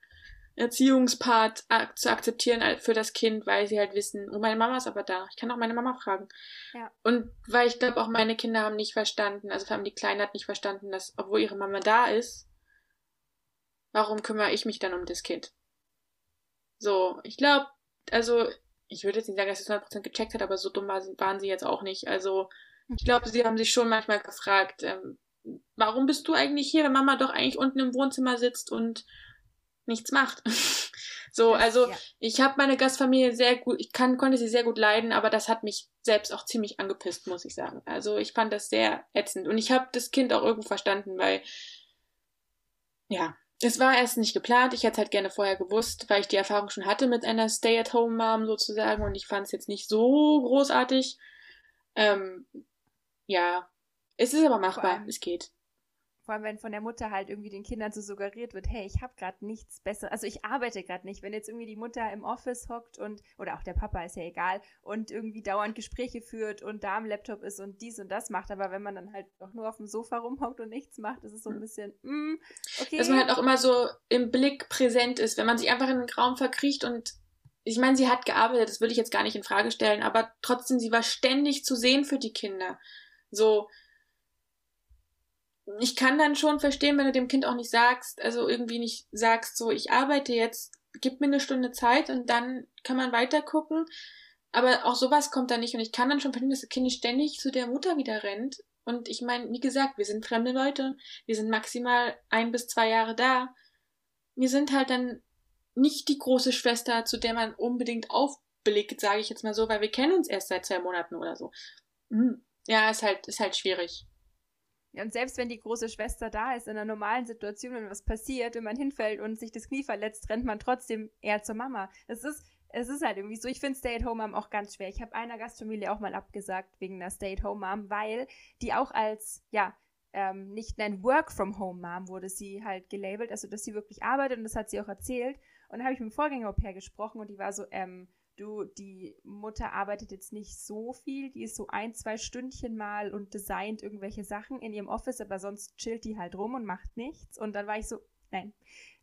Erziehungspart zu akzeptieren für das Kind, weil sie halt wissen, oh, meine Mama ist aber da. Ich kann auch meine Mama fragen. Ja. Und weil ich glaube, auch meine Kinder haben nicht verstanden, also vor allem die Kleine hat nicht verstanden, dass, obwohl ihre Mama da ist, warum kümmere ich mich dann um das Kind? So, ich glaube, also, ich würde jetzt nicht sagen, dass sie es 100% gecheckt hat, aber so dumm waren sie jetzt auch nicht. Also, ich glaube, sie haben sich schon manchmal gefragt, ähm, warum bist du eigentlich hier, wenn Mama doch eigentlich unten im Wohnzimmer sitzt und nichts macht. so, also ja. ich habe meine Gastfamilie sehr gut, ich kann, konnte sie sehr gut leiden, aber das hat mich selbst auch ziemlich angepisst, muss ich sagen. Also ich fand das sehr ätzend und ich habe das Kind auch irgendwo verstanden, weil ja, es war erst nicht geplant. Ich hätte es halt gerne vorher gewusst, weil ich die Erfahrung schon hatte mit einer Stay-at-home-Mom sozusagen und ich fand es jetzt nicht so großartig. Ähm, ja, es ist aber machbar, es geht. Vor allem, wenn von der Mutter halt irgendwie den Kindern so suggeriert wird, hey, ich habe gerade nichts Besseres, also ich arbeite gerade nicht. Wenn jetzt irgendwie die Mutter im Office hockt und, oder auch der Papa, ist ja egal, und irgendwie dauernd Gespräche führt und da am Laptop ist und dies und das macht, aber wenn man dann halt auch nur auf dem Sofa rumhockt und nichts macht, ist es so ein bisschen, mm, okay. Dass man halt auch immer so im Blick präsent ist, wenn man sich einfach in den Raum verkriecht und ich meine, sie hat gearbeitet, das würde ich jetzt gar nicht in Frage stellen, aber trotzdem, sie war ständig zu sehen für die Kinder. So, ich kann dann schon verstehen, wenn du dem Kind auch nicht sagst, also irgendwie nicht sagst, so, ich arbeite jetzt, gib mir eine Stunde Zeit und dann kann man weiter gucken. Aber auch sowas kommt da nicht und ich kann dann schon verstehen, dass das Kind ständig zu der Mutter wieder rennt. Und ich meine, wie gesagt, wir sind fremde Leute. Wir sind maximal ein bis zwei Jahre da. Wir sind halt dann nicht die große Schwester, zu der man unbedingt aufblickt, sage ich jetzt mal so, weil wir kennen uns erst seit zwei Monaten oder so. Hm. Ja, ist halt, ist halt schwierig. Ja, und selbst wenn die große Schwester da ist, in einer normalen Situation, wenn was passiert, wenn man hinfällt und sich das Knie verletzt, rennt man trotzdem eher zur Mama. Es ist, es ist halt irgendwie so. Ich finde Stay-at-home-Mom auch ganz schwer. Ich habe einer Gastfamilie auch mal abgesagt wegen einer Stay-at-home-Mom, weil die auch als, ja, ähm, nicht ein Work-from-Home-Mom wurde sie halt gelabelt, also dass sie wirklich arbeitet und das hat sie auch erzählt. Und da habe ich mit dem Vorgänger-Au-pair gesprochen und die war so, ähm, du, die Mutter arbeitet jetzt nicht so viel, die ist so ein, zwei Stündchen mal und designt irgendwelche Sachen in ihrem Office, aber sonst chillt die halt rum und macht nichts. Und dann war ich so, nein,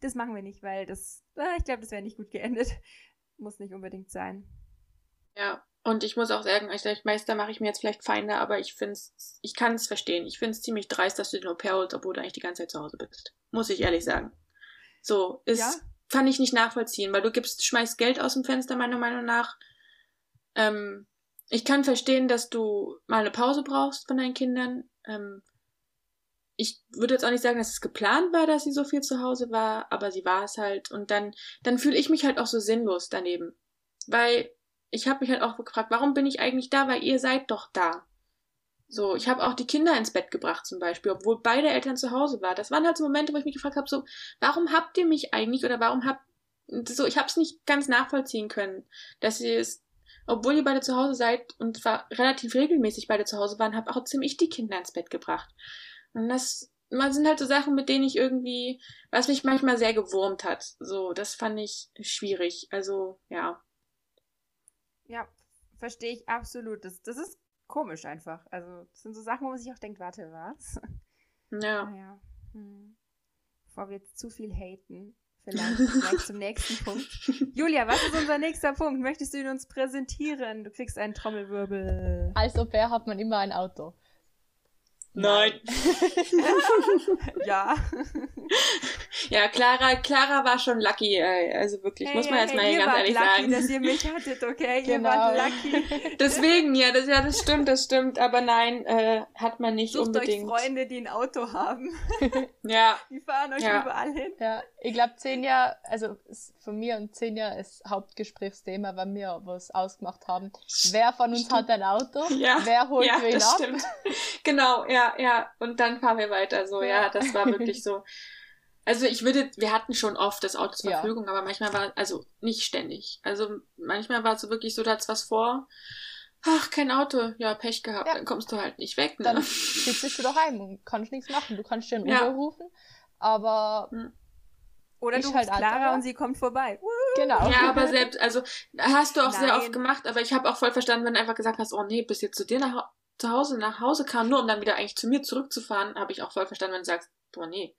das machen wir nicht, weil das, äh, ich glaube, das wäre nicht gut geendet. Muss nicht unbedingt sein. Ja, und ich muss auch sagen, ich glaube, Meister mache ich mir jetzt vielleicht Feinde, aber ich finde ich kann es verstehen. Ich finde es ziemlich dreist, dass du den Au-pair holst, obwohl du eigentlich die ganze Zeit zu Hause bist. Muss ich ehrlich sagen. So, ist, ja? Kann ich nicht nachvollziehen, weil du gibst, schmeißt Geld aus dem Fenster, meiner Meinung nach. Ähm, ich kann verstehen, dass du mal eine Pause brauchst von deinen Kindern. Ähm, ich würde jetzt auch nicht sagen, dass es geplant war, dass sie so viel zu Hause war, aber sie war es halt. Und dann, dann fühle ich mich halt auch so sinnlos daneben. Weil ich habe mich halt auch gefragt, warum bin ich eigentlich da? Weil ihr seid doch da. So, ich habe auch die Kinder ins Bett gebracht zum Beispiel, obwohl beide Eltern zu Hause waren. Das waren halt so Momente, wo ich mich gefragt habe, so, warum habt ihr mich eigentlich oder warum habt so, ich habe es nicht ganz nachvollziehen können, dass ihr es, obwohl ihr beide zu Hause seid und zwar relativ regelmäßig beide zu Hause waren, habe auch ziemlich die Kinder ins Bett gebracht. Und das man sind halt so Sachen, mit denen ich irgendwie, was mich manchmal sehr gewurmt hat. So, das fand ich schwierig. Also, ja. Ja, verstehe ich absolut. Das, das ist komisch einfach. Also, das sind so Sachen, wo man sich auch denkt, warte, was? Ja. Naja. Hm. Bevor wir jetzt zu viel haten, vielleicht gleich zum nächsten Punkt. Julia, was ist unser nächster Punkt? Möchtest du ihn uns präsentieren? Du kriegst einen Trommelwirbel. Als Au pair hat man immer ein Auto. Nein. ja. Ja, Clara, Clara war schon lucky, äh, also wirklich, hey, muss man hey, jetzt mal hey, ganz ehrlich lucky, sagen. dass ihr mich hattet, okay? Genau. Ihr wart lucky. Deswegen, ja, das, ja, das stimmt, das stimmt, aber nein, äh, hat man nicht Sucht unbedingt. Euch Freunde, die ein Auto haben. ja. Die fahren euch ja. überall hin. Ja, ich glaube, zehn Jahre, also von mir und zehn Jahre ist Hauptgesprächsthema, wenn wir was ausgemacht haben. Wer von uns hat ein Auto? Ja. Wer holt ja, wen das ab? Stimmt. Genau, ja, ja. Und dann fahren wir weiter so, ja, das war wirklich so. Also ich würde, wir hatten schon oft das Auto zur ja. Verfügung, aber manchmal war, also nicht ständig. Also manchmal war es so wirklich so, da hat's was vor. Ach, kein Auto. Ja, Pech gehabt. Ja. Dann kommst du halt nicht weg. Ne? Dann sitzt du daheim und kannst nichts machen. Du kannst dir einen ja. Uber rufen, aber hm. Oder du halt Clara und sie kommt vorbei. Genau. Ja, aber selbst, also hast du auch Nein. sehr oft gemacht, aber ich habe auch voll verstanden, wenn du einfach gesagt hast, oh nee, bis jetzt zu dir nach zu Hause nach Hause kam, nur um dann wieder eigentlich zu mir zurückzufahren, habe ich auch voll verstanden, wenn du sagst, boah nee,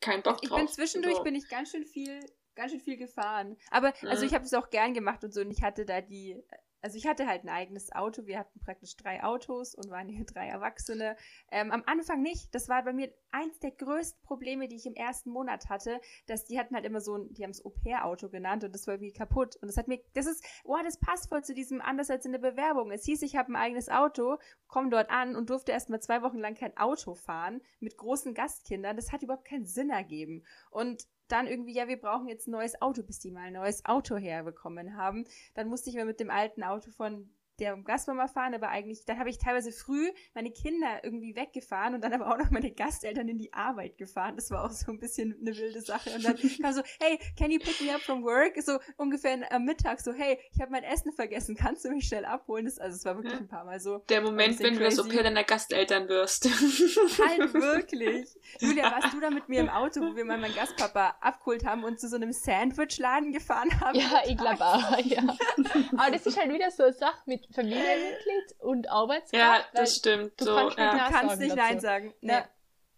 kein Bock drauf. Ich bin zwischendurch so. bin ich ganz schön viel ganz schön viel gefahren. Aber also mhm. ich habe es auch gern gemacht und so und ich hatte da die also ich hatte halt ein eigenes Auto. Wir hatten praktisch drei Autos und waren hier drei Erwachsene. Ähm, am Anfang nicht. Das war bei mir eins der größten Probleme, die ich im ersten Monat hatte, dass die hatten halt immer so ein, die haben es Au-pair-Auto genannt und das war irgendwie kaputt. Und das hat mir, das ist, oh, das passt voll zu diesem anders als in der Bewerbung. Es hieß, ich habe ein eigenes Auto, komme dort an und durfte erst mal zwei Wochen lang kein Auto fahren mit großen Gastkindern. Das hat überhaupt keinen Sinn ergeben. Und dann irgendwie, ja, wir brauchen jetzt ein neues Auto, bis die mal ein neues Auto herbekommen haben. Dann musste ich mal mit dem alten Auto von der Gastmama fahren, aber eigentlich, dann habe ich teilweise früh meine Kinder irgendwie weggefahren und dann aber auch noch meine Gasteltern in die Arbeit gefahren. Das war auch so ein bisschen eine wilde Sache. Und dann kam so, hey, can you pick me up from work? So ungefähr am Mittag so, hey, ich habe mein Essen vergessen, kannst du mich schnell abholen? Das, also es war wirklich ein paar Mal so. Der Moment, wenn du das Okay deiner Gasteltern wirst. halt wirklich. Julia, warst du da mit mir im Auto, wo wir mal meinen Gastpapa abgeholt haben und zu so einem Sandwichladen gefahren haben? Ja, ich glaube auch, ja. aber das ist halt wieder so eine Sache mit Familienmitglied und Arbeitskraft. Ja, das stimmt. Du so, kannst ja. nicht, du kannst nicht Nein sagen. Nee.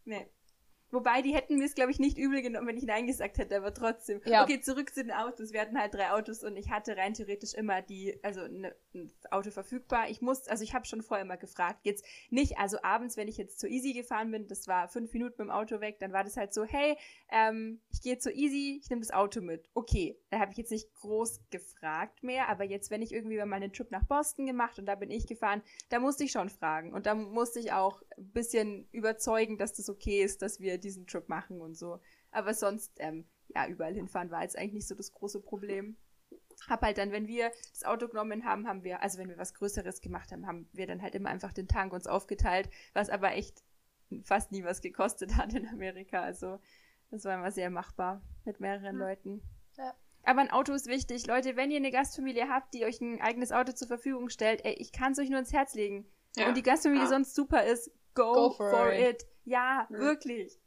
nee. Wobei, die hätten mir es, glaube ich, nicht übel genommen, wenn ich Nein gesagt hätte, aber trotzdem. Ja. Okay, zurück zu den Autos. Wir hatten halt drei Autos und ich hatte rein theoretisch immer die, also ne, ein Auto verfügbar. Ich musste, also ich habe schon vorher mal gefragt, jetzt nicht, also abends, wenn ich jetzt zur Easy gefahren bin, das war fünf Minuten mit dem Auto weg, dann war das halt so, hey, ähm, ich gehe zur Easy, ich nehme das Auto mit. Okay, da habe ich jetzt nicht groß gefragt mehr, aber jetzt, wenn ich irgendwie mal einen Trip nach Boston gemacht und da bin ich gefahren, da musste ich schon fragen und da musste ich auch ein bisschen überzeugen, dass das okay ist, dass wir diesen Trip machen und so. Aber sonst, ähm, ja, überall hinfahren war jetzt eigentlich nicht so das große Problem. Hab halt dann, wenn wir das Auto genommen haben, haben wir, also wenn wir was Größeres gemacht haben, haben wir dann halt immer einfach den Tank uns aufgeteilt, was aber echt fast nie was gekostet hat in Amerika. Also das war immer sehr machbar mit mehreren ja. Leuten. Ja. Aber ein Auto ist wichtig. Leute, wenn ihr eine Gastfamilie habt, die euch ein eigenes Auto zur Verfügung stellt, ey, ich kann es euch nur ins Herz legen. Ja. Und die Gastfamilie sonst super ist, go, go for, for it. it. Ja, wirklich.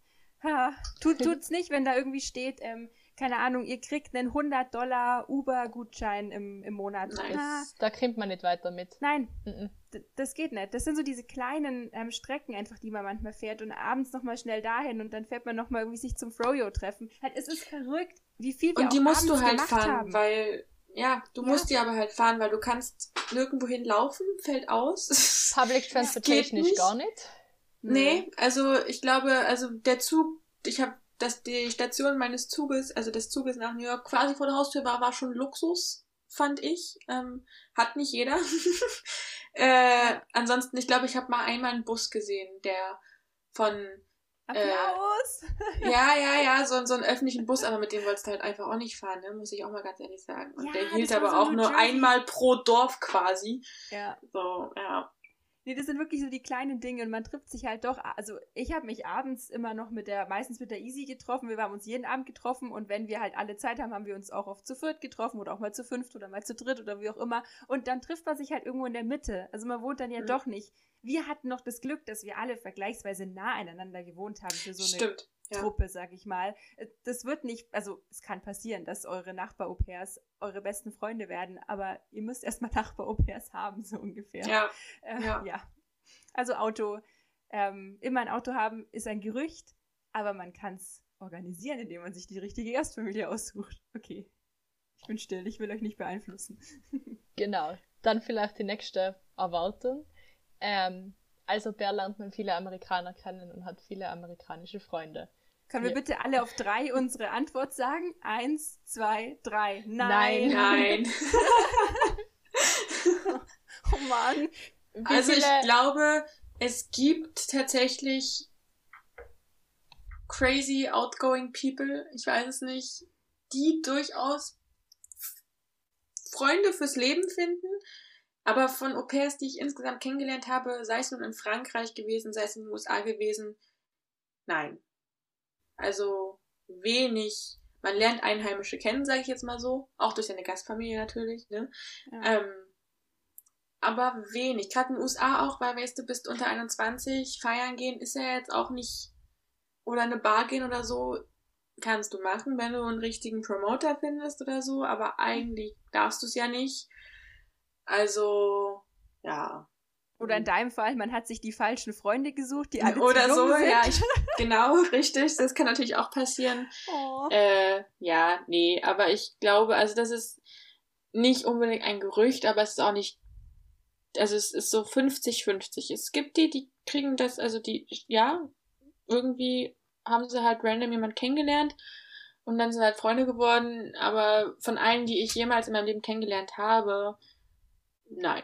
Ha, tut, tut's nicht, wenn da irgendwie steht, ähm, keine Ahnung, ihr kriegt einen 100 Dollar Uber-Gutschein im, im Monat. Nice. Ha. Da kriegt man nicht weiter mit. Nein, mm das geht nicht. Das sind so diese kleinen ähm, Strecken einfach, die man manchmal fährt und abends nochmal schnell dahin und dann fährt man nochmal irgendwie sich zum Froyo treffen. Halt, es ist verrückt, wie viel wir Und die musst du halt fahren, haben. weil ja, du ja. musst die aber halt fahren, weil du kannst nirgendwo hinlaufen, fällt aus. Public Transportation ist gar nicht. Nee, also ich glaube, also der Zug, ich habe dass die Station meines Zuges, also des Zuges nach New York, quasi vor der Haustür war, war schon Luxus, fand ich. Ähm, hat nicht jeder. äh, ansonsten, ich glaube, ich habe mal einmal einen Bus gesehen, der von Applaus! Äh, ja, ja, ja, so, so einen öffentlichen Bus, aber mit dem wolltest du halt einfach auch nicht fahren, ne? muss ich auch mal ganz ehrlich sagen. Und ja, der hielt aber so auch nur einmal pro Dorf quasi. Ja. So, ja. Nee, das sind wirklich so die kleinen Dinge und man trifft sich halt doch. Also ich habe mich abends immer noch mit der, meistens mit der Easy getroffen. Wir haben uns jeden Abend getroffen und wenn wir halt alle Zeit haben, haben wir uns auch oft zu viert getroffen oder auch mal zu fünft oder mal zu dritt oder wie auch immer. Und dann trifft man sich halt irgendwo in der Mitte. Also man wohnt dann ja mhm. doch nicht. Wir hatten noch das Glück, dass wir alle vergleichsweise nah aneinander gewohnt haben für so eine Stimmt ja. Truppe, sag ich mal. Äh, das wird nicht, also es kann passieren, dass eure Nachbar-Au-pairs eure besten Freunde werden, aber ihr müsst erstmal Nachbar-Au-pairs haben, so ungefähr. Ja. Äh, ja. ja. Also Auto, ähm, immer ein Auto haben ist ein Gerücht, aber man kann es organisieren, indem man sich die richtige Gastfamilie aussucht. Okay. Ich bin still, ich will euch nicht beeinflussen. genau. Dann vielleicht die nächste Erwartung. Ähm, also Bär lernt man viele Amerikaner kennen und hat viele amerikanische Freunde. Können wir bitte alle auf drei unsere Antwort sagen? Eins, zwei, drei. Nein. Nein. Nein. oh Mann. Wie also ich glaube, es gibt tatsächlich crazy outgoing people, ich weiß es nicht, die durchaus Freunde fürs Leben finden. Aber von Au pairs, die ich insgesamt kennengelernt habe, sei es nun in Frankreich gewesen, sei es in den USA gewesen, nein. Also wenig. Man lernt Einheimische kennen, sage ich jetzt mal so. Auch durch seine Gastfamilie natürlich, ne? Ja. Ähm, aber wenig. Gerade in den USA auch, weil, weißt du, bist unter 21, feiern gehen ist ja jetzt auch nicht. Oder eine Bar gehen oder so, kannst du machen, wenn du einen richtigen Promoter findest oder so, aber eigentlich darfst du es ja nicht. Also, ja. Oder in deinem Fall, man hat sich die falschen Freunde gesucht, die alle Oder so, sind. ja, ich, genau, richtig. Das kann natürlich auch passieren. Oh. Äh, ja, nee, aber ich glaube, also das ist nicht unbedingt ein Gerücht, aber es ist auch nicht, also es ist so 50-50. Es gibt die, die kriegen das, also die, ja, irgendwie haben sie halt random jemand kennengelernt und dann sind halt Freunde geworden, aber von allen, die ich jemals in meinem Leben kennengelernt habe, nein.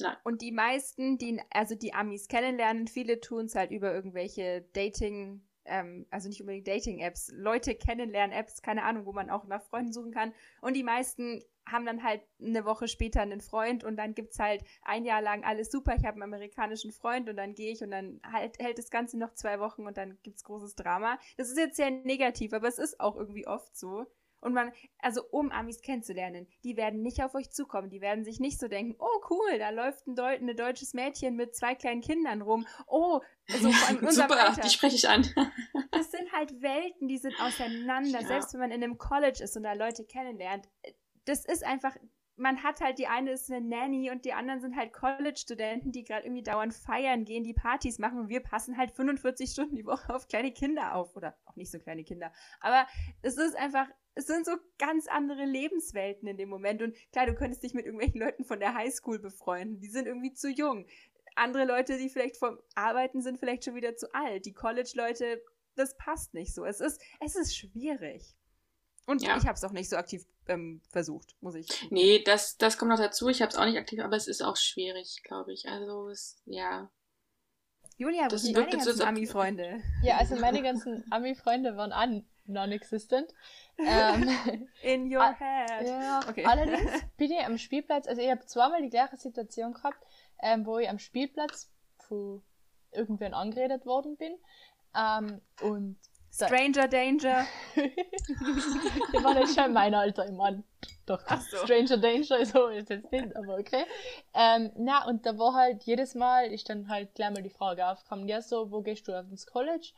Nein. Und die meisten, die, also die Amis kennenlernen, viele tun es halt über irgendwelche Dating, ähm, also nicht unbedingt Dating-Apps, Leute kennenlernen, Apps, keine Ahnung, wo man auch nach Freunden suchen kann. Und die meisten haben dann halt eine Woche später einen Freund und dann gibt es halt ein Jahr lang alles super, ich habe einen amerikanischen Freund und dann gehe ich und dann halt, hält das Ganze noch zwei Wochen und dann gibt es großes Drama. Das ist jetzt sehr negativ, aber es ist auch irgendwie oft so. Und man, also um Amis kennenzulernen, die werden nicht auf euch zukommen. Die werden sich nicht so denken, oh cool, da läuft ein, Deu ein deutsches Mädchen mit zwei kleinen Kindern rum. Oh, so von Super, Alter. die spreche ich an. das sind halt Welten, die sind auseinander. Ja. Selbst wenn man in einem College ist und da Leute kennenlernt, das ist einfach, man hat halt, die eine ist eine Nanny und die anderen sind halt College-Studenten, die gerade irgendwie dauernd feiern gehen, die Partys machen und wir passen halt 45 Stunden die Woche auf kleine Kinder auf. Oder auch nicht so kleine Kinder. Aber es ist einfach, es sind so ganz andere Lebenswelten in dem Moment. Und klar, du könntest dich mit irgendwelchen Leuten von der Highschool befreunden. Die sind irgendwie zu jung. Andere Leute, die vielleicht vom Arbeiten sind, vielleicht schon wieder zu alt. Die College-Leute, das passt nicht so. Es ist, es ist schwierig. Und ja. ich habe es auch nicht so aktiv ähm, versucht, muss ich. Nee, das, das kommt noch dazu. Ich habe es auch nicht aktiv, aber es ist auch schwierig, glaube ich. Also, es, ja. Julia, das sind deine ganzen Ami-Freunde? Ja, also meine ganzen Ami-Freunde waren an non-existent. ähm, In your head. Ja, okay. Allerdings bin ich am Spielplatz, also ich habe zweimal die gleiche Situation gehabt, ähm, wo ich am Spielplatz von irgendwen angeredet worden bin. Ähm, und Stranger Danger. Der war nicht schon mein Alter, ich meine, doch, so. Stranger Danger so ist jetzt nicht, aber okay. Ähm, na, und da war halt jedes Mal, ist dann halt gleich mal die Frage aufgekommen, ja, so, wo gehst du ins College?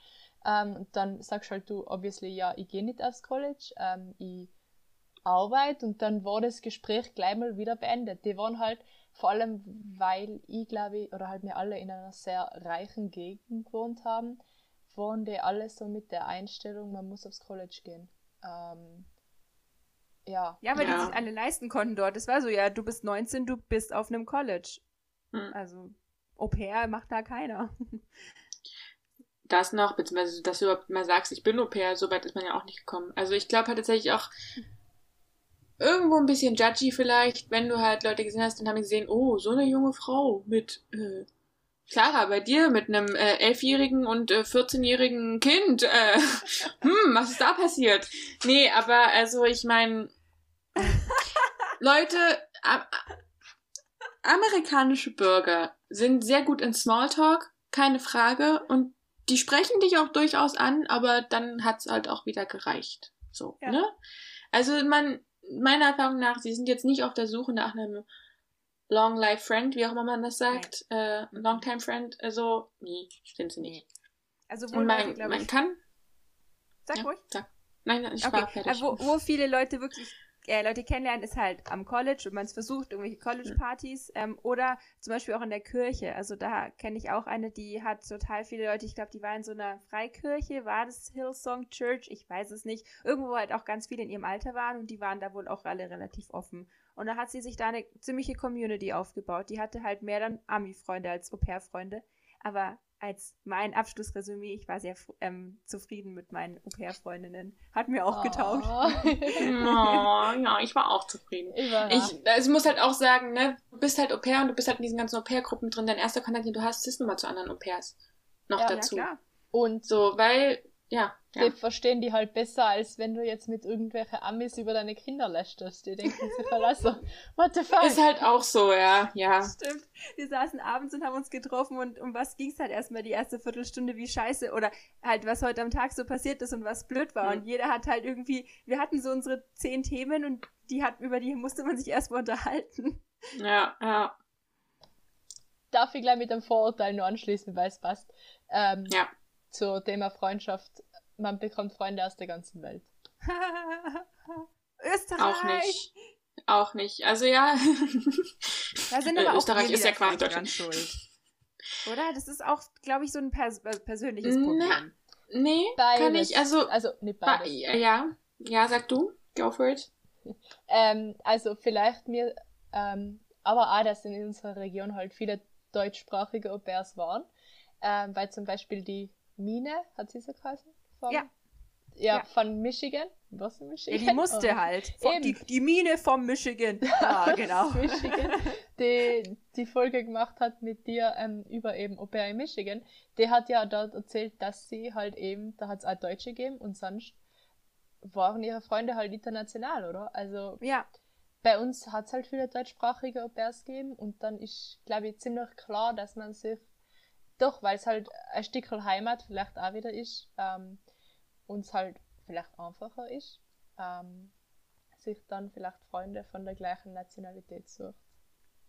Ähm, und dann sagst halt du, obviously, ja, ich gehe nicht aufs College, ähm, ich arbeite und dann war das Gespräch gleich mal wieder beendet. Die waren halt, vor allem, weil ich glaube, oder halt wir alle in einer sehr reichen Gegend gewohnt haben, waren die alle so mit der Einstellung, man muss aufs College gehen. Ähm, ja. Ja, weil ja. die sich alle leisten konnten dort. Es war so, ja, du bist 19, du bist auf einem College. Hm. Also, Au pair macht da keiner. Das noch, beziehungsweise, dass du überhaupt mal sagst, ich bin Au pair, so weit ist man ja auch nicht gekommen. Also, ich glaube halt tatsächlich auch, irgendwo ein bisschen judgy vielleicht, wenn du halt Leute gesehen hast und haben gesehen, oh, so eine junge Frau mit äh, Clara, bei dir mit einem äh, elfjährigen und äh, 14-jährigen Kind. Äh, hm, was ist da passiert? Nee, aber also ich meine, Leute, amerikanische Bürger sind sehr gut in Smalltalk, keine Frage. Und die sprechen dich auch durchaus an, aber dann hat's halt auch wieder gereicht. So, ja. ne? Also man, meiner Erfahrung nach, sie sind jetzt nicht auf der Suche nach einem Long Life Friend, wie auch immer man das sagt, äh, Long Time Friend, also nee, sind sie nicht. Also wo man, Leute, man kann. Sag ja, ruhig. Sag. Nein, ich war okay. fertig. Also, wo, wo viele Leute wirklich äh, Leute kennenlernen, ist halt am College und man es versucht, irgendwelche College-Partys ähm, oder zum Beispiel auch in der Kirche. Also da kenne ich auch eine, die hat total viele Leute, ich glaube, die war in so einer Freikirche, war das Hillsong Church, ich weiß es nicht, irgendwo halt auch ganz viele in ihrem Alter waren und die waren da wohl auch alle relativ offen. Und da hat sie sich da eine ziemliche Community aufgebaut. Die hatte halt mehr dann Ami-Freunde als Au-pair-Freunde. Aber als mein Abschlussresümee, ich war sehr ähm, zufrieden mit meinen Au-pair-Freundinnen. Hat mir auch oh. getaugt. oh, ja, ich war auch zufrieden. Ich, also ich muss halt auch sagen, ne, du bist halt Au-pair und du bist halt in diesen ganzen Au-pair-Gruppen drin. Dein erster Kontakt, den du hast, ist nun mal zu anderen Au-pairs. Noch ja, dazu. Ja, klar. Und so, weil ja. Die ja. verstehen die halt besser, als wenn du jetzt mit irgendwelchen Amis über deine Kinder lästerst. Die denken sich halt also, what the fuck? Ist halt auch so, ja, ja. Stimmt. Wir saßen abends und haben uns getroffen und um was ging's halt erstmal die erste Viertelstunde, wie scheiße oder halt was heute am Tag so passiert ist und was blöd war. Mhm. Und jeder hat halt irgendwie, wir hatten so unsere zehn Themen und die hat, über die musste man sich erstmal unterhalten. Ja, ja. Darf ich gleich mit dem Vorurteil nur anschließen, weil es passt. Ähm, ja zum Thema Freundschaft, man bekommt Freunde aus der ganzen Welt. Österreich! Auch nicht. Auch nicht. Also ja. Da sind aber auch Österreich ist ja quasi Deutschland schuld. Oder? Das ist auch, glaube ich, so ein pers äh, persönliches Problem. Na, nee, beides. kann ich. Also, also nicht beides. Ja, ja, sag du. Go for it. Ähm, also vielleicht mir, ähm, aber auch, dass in unserer Region halt viele deutschsprachige Au-pairs waren, ähm, weil zum Beispiel die Mine, hat sie so geheißen? Vom, ja. ja. Ja, von Michigan. Was in Michigan? Ja, die musste oh. halt. Die, die, Mine vom Michigan. Ja, genau. Michigan, die die Folge gemacht hat mit dir ähm, über eben Au pair in Michigan. Die hat ja dort erzählt, dass sie halt eben, da hat es auch Deutsche gegeben und sonst waren ihre Freunde halt international, oder? Also ja. bei uns hat es halt viele deutschsprachige Au pairs gegeben und dann ist, glaube ich, ziemlich klar, dass man sich doch, weil es halt ein Stück Heimat vielleicht auch wieder ist, ähm, uns halt vielleicht einfacher ist, ähm, sich dann vielleicht Freunde von der gleichen Nationalität sucht.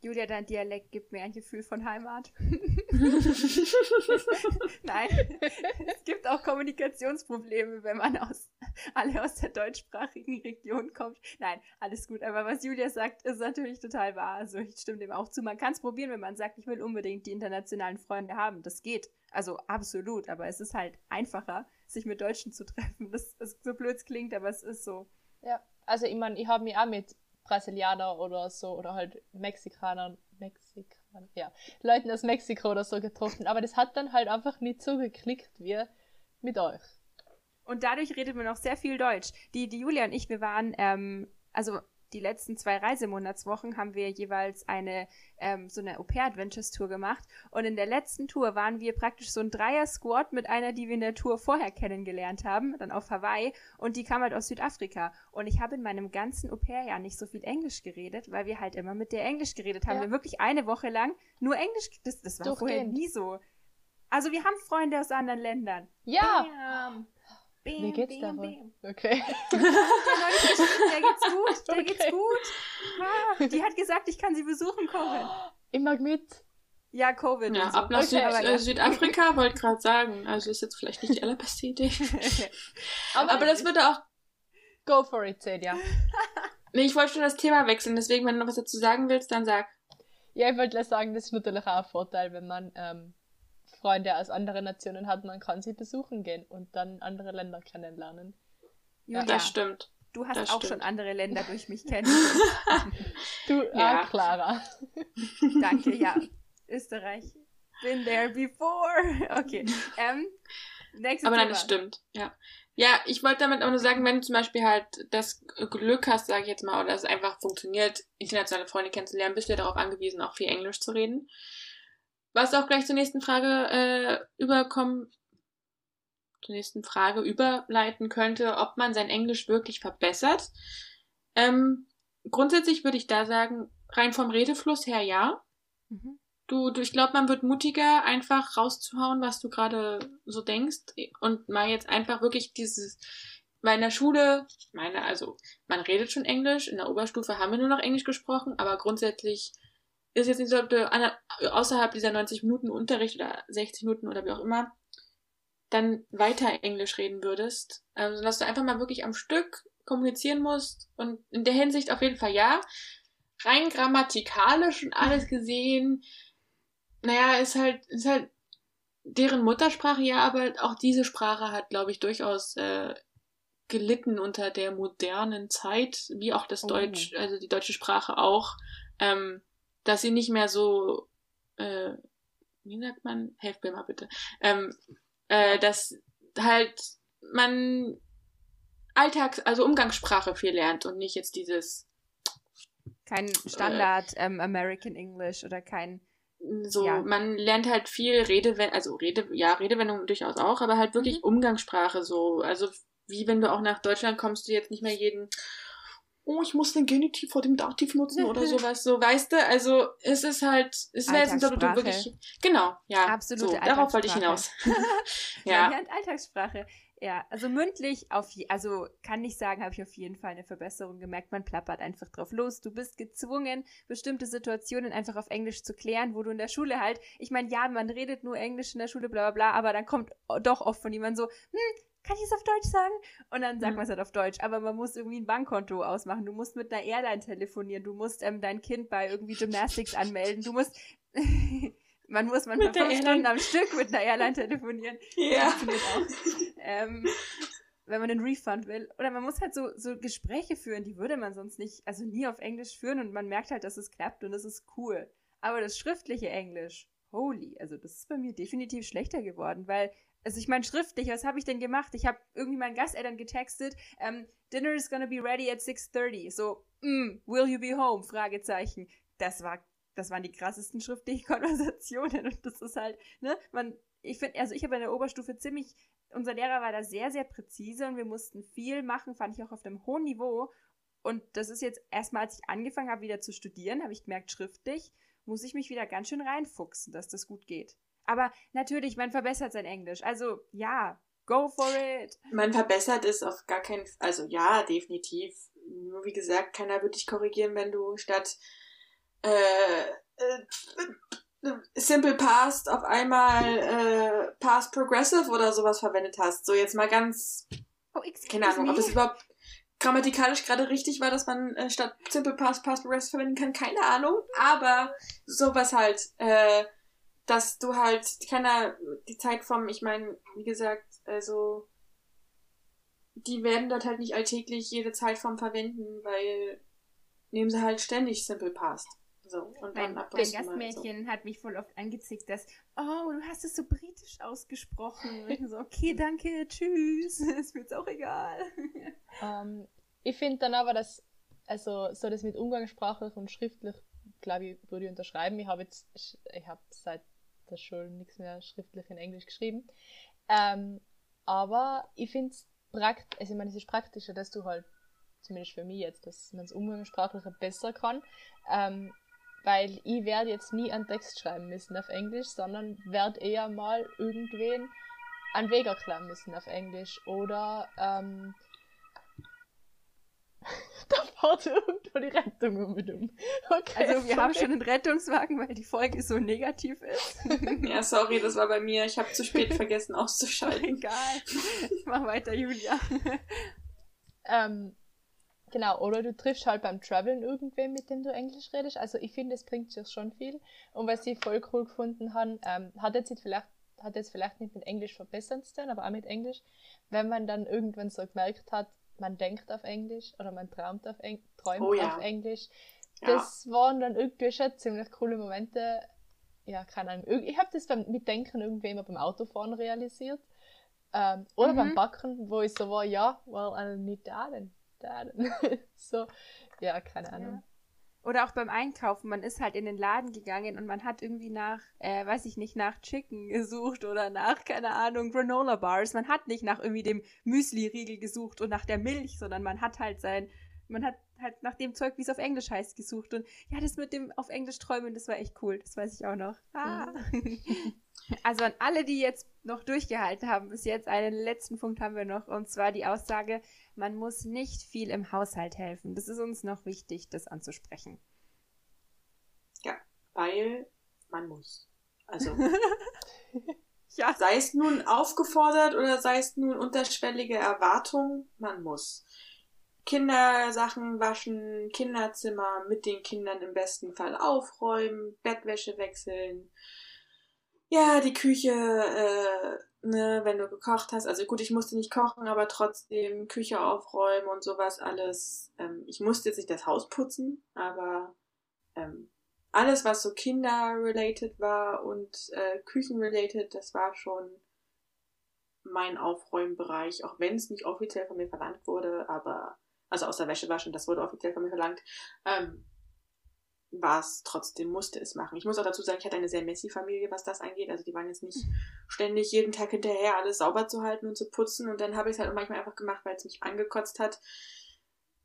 Julia, dein Dialekt gibt mir ein Gefühl von Heimat. Nein, es gibt auch Kommunikationsprobleme, wenn man aus, alle aus der deutschsprachigen Region kommt. Nein, alles gut. Aber was Julia sagt, ist natürlich total wahr. Also ich stimme dem auch zu. Man kann es probieren, wenn man sagt, ich will unbedingt die internationalen Freunde haben. Das geht. Also absolut. Aber es ist halt einfacher, sich mit Deutschen zu treffen. Das ist so blöd klingt, aber es ist so. Ja, also ich meine, ich habe mich auch mit Brasilianer oder so oder halt Mexikaner, Mexikaner, ja, Leuten aus Mexiko oder so getroffen. Aber das hat dann halt einfach nicht so geklickt wie mit euch. Und dadurch redet man auch sehr viel Deutsch. Die, die Julia und ich, wir waren, ähm, also die letzten zwei Reisemonatswochen haben wir jeweils eine ähm, so eine Au-pair-Adventures-Tour gemacht. Und in der letzten Tour waren wir praktisch so ein Dreier-Squad mit einer, die wir in der Tour vorher kennengelernt haben, dann auf Hawaii. Und die kam halt aus Südafrika. Und ich habe in meinem ganzen Au-pair-Jahr nicht so viel Englisch geredet, weil wir halt immer mit der Englisch geredet haben. Ja. Wir wirklich eine Woche lang nur Englisch, das, das war vorher nie so. Also wir haben Freunde aus anderen Ländern. Ja. Bam. Bam, Wie geht's bam, bam. Okay. der, der geht's gut, der okay. geht's gut. Ah, die hat gesagt, ich kann sie besuchen, Covid. Ich mag mit. Ja, Covid. Ja, so. ab nach okay, Süd aber, äh, Südafrika, wollte gerade sagen. Also ist jetzt vielleicht nicht die allerbeste Idee. aber, aber das würde auch. Go for it, Celia. nee, ich wollte schon das Thema wechseln, deswegen, wenn du noch was dazu sagen willst, dann sag. Ja, ich wollte sagen, das ist natürlich auch ein Vorteil, wenn man ähm, Freunde aus anderen Nationen hat, man kann sie besuchen gehen und dann andere Länder kennenlernen. Julia, das stimmt. Du hast das auch stimmt. schon andere Länder durch mich kennengelernt. du, ja. ah, Clara. Danke, ja. Österreich. Been there before. Okay. Ähm, nächstes Aber nein, das stimmt. Ja. Ja, ich wollte damit auch nur sagen, wenn du zum Beispiel halt das Glück hast, sage ich jetzt mal, oder es einfach funktioniert, internationale Freunde kennenzulernen, bist du ja darauf angewiesen, auch viel Englisch zu reden. Was auch gleich zur nächsten Frage äh, überkommen, zur nächsten Frage überleiten könnte, ob man sein Englisch wirklich verbessert. Ähm, grundsätzlich würde ich da sagen, rein vom Redefluss her ja. Mhm. Du, du, ich glaube, man wird mutiger, einfach rauszuhauen, was du gerade so denkst und mal jetzt einfach wirklich dieses, weil in der Schule, ich meine, also man redet schon Englisch, in der Oberstufe haben wir nur noch Englisch gesprochen, aber grundsätzlich ist jetzt nicht so, ob du außerhalb dieser 90 Minuten Unterricht oder 60 Minuten oder wie auch immer dann weiter Englisch reden würdest, ähm, sondern dass du einfach mal wirklich am Stück kommunizieren musst und in der Hinsicht auf jeden Fall ja. Rein grammatikalisch und alles gesehen, naja, ist halt, ist halt deren Muttersprache, ja, aber auch diese Sprache hat, glaube ich, durchaus äh, gelitten unter der modernen Zeit, wie auch das oh. Deutsch, also die deutsche Sprache auch. Ähm, dass sie nicht mehr so äh, wie sagt man, helft mir mal bitte, ähm, äh, dass halt man Alltags-, also Umgangssprache viel lernt und nicht jetzt dieses kein Standard äh, ähm, American English oder kein so, ja. man lernt halt viel Redewendung, also Rede, ja, Redewendungen durchaus auch, aber halt wirklich mhm. Umgangssprache so. Also wie wenn du auch nach Deutschland kommst, du jetzt nicht mehr jeden, oh, ich muss den Genitiv vor dem Dativ nutzen oder sowas, so, weißt du? Also es ist halt, es wäre jetzt, du wirklich, genau, ja. Absolute so, Darauf wollte ich hinaus. ja. Lernt Alltagssprache. Ja, also mündlich auf je, also kann ich sagen, habe ich auf jeden Fall eine Verbesserung gemerkt. Man plappert einfach drauf los. Du bist gezwungen, bestimmte Situationen einfach auf Englisch zu klären, wo du in der Schule halt, ich meine, ja, man redet nur Englisch in der Schule, bla bla bla, aber dann kommt doch oft von jemandem so, hm, kann ich es auf Deutsch sagen? Und dann sagt mhm. man es halt auf Deutsch. Aber man muss irgendwie ein Bankkonto ausmachen. Du musst mit einer Airline telefonieren. Du musst ähm, dein Kind bei irgendwie Gymnastics anmelden. Du musst Man muss manchmal fünf Stunden am Stück mit einer Airline telefonieren. Ja. Ähm, wenn man einen Refund will. Oder man muss halt so, so Gespräche führen, die würde man sonst nicht, also nie auf Englisch führen und man merkt halt, dass es klappt und das ist cool. Aber das schriftliche Englisch, holy, also das ist bei mir definitiv schlechter geworden, weil, also ich meine schriftlich, was habe ich denn gemacht? Ich habe irgendwie meinen Gasteltern getextet, ähm, Dinner is gonna be ready at 6.30. So, mm, will you be home? Fragezeichen. Das war das waren die krassesten schriftlichen Konversationen und das ist halt, ne, man, ich finde, also ich habe in der Oberstufe ziemlich, unser Lehrer war da sehr, sehr präzise und wir mussten viel machen, fand ich auch auf einem hohen Niveau und das ist jetzt erstmal, als ich angefangen habe, wieder zu studieren, habe ich gemerkt, schriftlich muss ich mich wieder ganz schön reinfuchsen, dass das gut geht. Aber natürlich, man verbessert sein Englisch. Also ja, go for it. Man verbessert es auf gar keinen Fall. Also ja, definitiv. Nur wie gesagt, keiner wird dich korrigieren, wenn du statt äh, äh, Simple Past auf einmal äh, Past Progressive oder sowas verwendet hast. So jetzt mal ganz. Oh, keine Ahnung, ob es überhaupt grammatikalisch gerade richtig war, dass man äh, statt Simple Past Past Progressive verwenden kann. Keine Ahnung. Aber sowas halt, äh, dass du halt keiner die Zeit vom, ich meine, wie gesagt, also die werden dort halt nicht alltäglich jede Zeitform verwenden, weil nehmen sie halt ständig Simple Past. So, und mein, mein Gastmädchen so. hat mich voll oft angezickt, dass, oh, du hast es so britisch ausgesprochen. Und ich so, okay, danke, tschüss, ist mir jetzt auch egal. Um, ähm, ich finde dann aber, dass, also, so das mit umgangssprachlich und schriftlich, glaube ich, würde ich unterschreiben. Ich habe jetzt, ich habe seit der Schule nichts mehr schriftlich in Englisch geschrieben. Ähm, aber ich finde es praktisch, also ich meine, es ist praktischer, dass du halt, zumindest für mich jetzt, dass man es umgangssprachlich besser kann. Ähm, weil ich werde jetzt nie einen Text schreiben müssen auf Englisch, sondern werde eher mal irgendwen einen Weg erklären müssen auf Englisch oder ähm, fährt irgendwo die Rettung um um. Okay, also wir sorry. haben schon einen Rettungswagen, weil die Folge so negativ ist. ja, sorry, das war bei mir. Ich habe zu spät vergessen auszuschalten. Egal. Mach weiter, Julia. ähm, Genau, oder du triffst halt beim Traveln irgendwen, mit dem du Englisch redest. Also ich finde, es bringt sich schon viel. Und was ich voll cool gefunden habe, ähm, hat jetzt vielleicht hat jetzt vielleicht nicht mit Englisch verbessern zu tun, aber auch mit Englisch, wenn man dann irgendwann so gemerkt hat, man denkt auf Englisch oder man träumt auf, Eng träumt oh, ja. auf Englisch. Das ja. waren dann irgendwie schon ziemlich coole Momente. Ja, keine Ahnung. Ich habe das beim Mitdenken irgendwie immer beim Autofahren realisiert. Ähm, oder mhm. beim Backen, wo ich so war, ja, well, I need that so, ja, keine Ahnung. Ja. Oder auch beim Einkaufen, man ist halt in den Laden gegangen und man hat irgendwie nach, äh, weiß ich nicht, nach Chicken gesucht oder nach, keine Ahnung, Granola Bars. Man hat nicht nach irgendwie dem Müsli-Riegel gesucht und nach der Milch, sondern man hat halt sein, man hat halt nach dem Zeug, wie es auf Englisch heißt, gesucht. Und ja, das mit dem auf Englisch träumen, das war echt cool. Das weiß ich auch noch. Ah. also an alle, die jetzt noch durchgehalten haben, bis jetzt einen letzten Punkt haben wir noch. Und zwar die Aussage, man muss nicht viel im Haushalt helfen. Das ist uns noch wichtig, das anzusprechen. Ja, weil man muss. Also. ja. Sei es nun aufgefordert oder sei es nun unterschwellige Erwartung, man muss. Kindersachen waschen, Kinderzimmer mit den Kindern im besten Fall aufräumen, Bettwäsche wechseln. Ja, die Küche, äh, ne, wenn du gekocht hast. Also gut, ich musste nicht kochen, aber trotzdem Küche aufräumen und sowas alles. Ähm, ich musste jetzt nicht das Haus putzen, aber ähm, alles, was so Kinder-related war und äh, Küchen-related, das war schon mein Aufräumbereich, auch wenn es nicht offiziell von mir verlangt wurde, aber, also außer Wäsche waschen, das wurde offiziell von mir verlangt, ähm, war es trotzdem, musste es machen. Ich muss auch dazu sagen, ich hatte eine sehr messy Familie, was das angeht. Also die waren jetzt nicht ständig jeden Tag hinterher, alles sauber zu halten und zu putzen. Und dann habe ich es halt manchmal einfach gemacht, weil es mich angekotzt hat,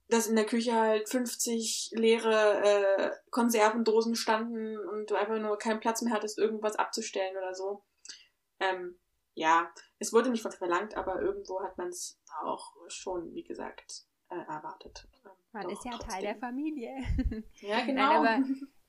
dass in der Küche halt 50 leere äh, Konservendosen standen und du einfach nur keinen Platz mehr hattest, irgendwas abzustellen oder so. Ähm, ja, es wurde nicht von verlangt, aber irgendwo hat man es auch schon, wie gesagt, äh, erwartet. Man Doch, ist ja trotzdem. Teil der Familie. Ja, genau. Nein, aber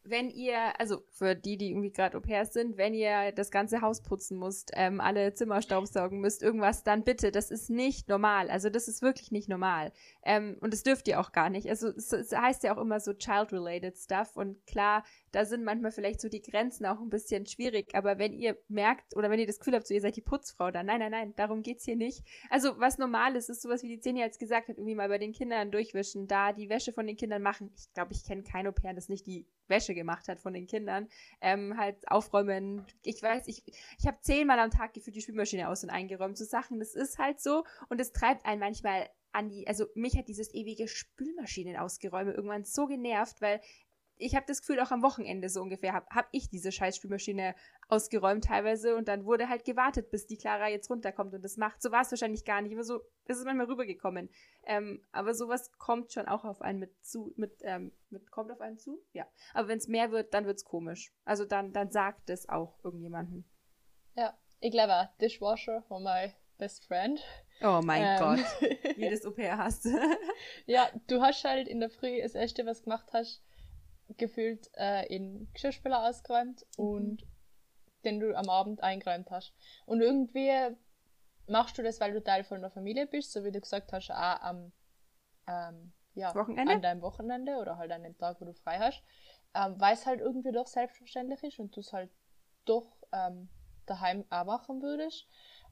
wenn ihr, also für die, die irgendwie gerade Au pairs sind, wenn ihr das ganze Haus putzen müsst, ähm, alle Zimmer staubsaugen müsst, irgendwas, dann bitte, das ist nicht normal. Also das ist wirklich nicht normal. Ähm, und das dürft ihr auch gar nicht. Also es, es heißt ja auch immer so child-related stuff. Und klar, da sind manchmal vielleicht so die Grenzen auch ein bisschen schwierig. Aber wenn ihr merkt oder wenn ihr das Gefühl habt, so ihr seid die Putzfrau, dann nein, nein, nein, darum geht's hier nicht. Also was normal ist, ist sowas wie die Zehn jetzt gesagt hat, irgendwie mal bei den Kindern durchwischen, da die Wäsche von den Kindern machen. Ich glaube, ich kenne kein Au pair, das nicht die Wäsche gemacht hat von den Kindern. Ähm, halt aufräumen. Ich weiß, ich, ich habe zehnmal am Tag gefühlt die Spülmaschine aus und eingeräumt. So Sachen, das ist halt so. Und es treibt einen manchmal an die, also mich hat dieses ewige Spülmaschinen ausgeräume irgendwann so genervt, weil ich habe das Gefühl, auch am Wochenende so ungefähr habe hab ich diese scheiß Spülmaschine ausgeräumt teilweise und dann wurde halt gewartet, bis die Clara jetzt runterkommt und das macht. So war es wahrscheinlich gar nicht, aber so ist es manchmal rübergekommen. Ähm, aber sowas kommt schon auch auf einen mit zu, mit, ähm, mit kommt auf einen zu? Ja. Aber wenn es mehr wird, dann wird es komisch. Also dann, dann sagt es auch irgendjemanden. Ja, ich glaube, Dishwasher war mein best friend. Oh mein ähm. Gott, wie das Au-pair hast. ja, du hast halt in der Früh das erste, was gemacht hast, gefühlt äh, in Geschirrspüler ausgeräumt mhm. und den du am Abend eingeräumt hast. Und irgendwie machst du das, weil du Teil von der Familie bist, so wie du gesagt hast, auch am ähm, ja, Wochenende? an deinem Wochenende oder halt an dem Tag, wo du frei hast, ähm, weil es halt irgendwie doch selbstverständlich ist und du es halt doch ähm, daheim auch machen würdest.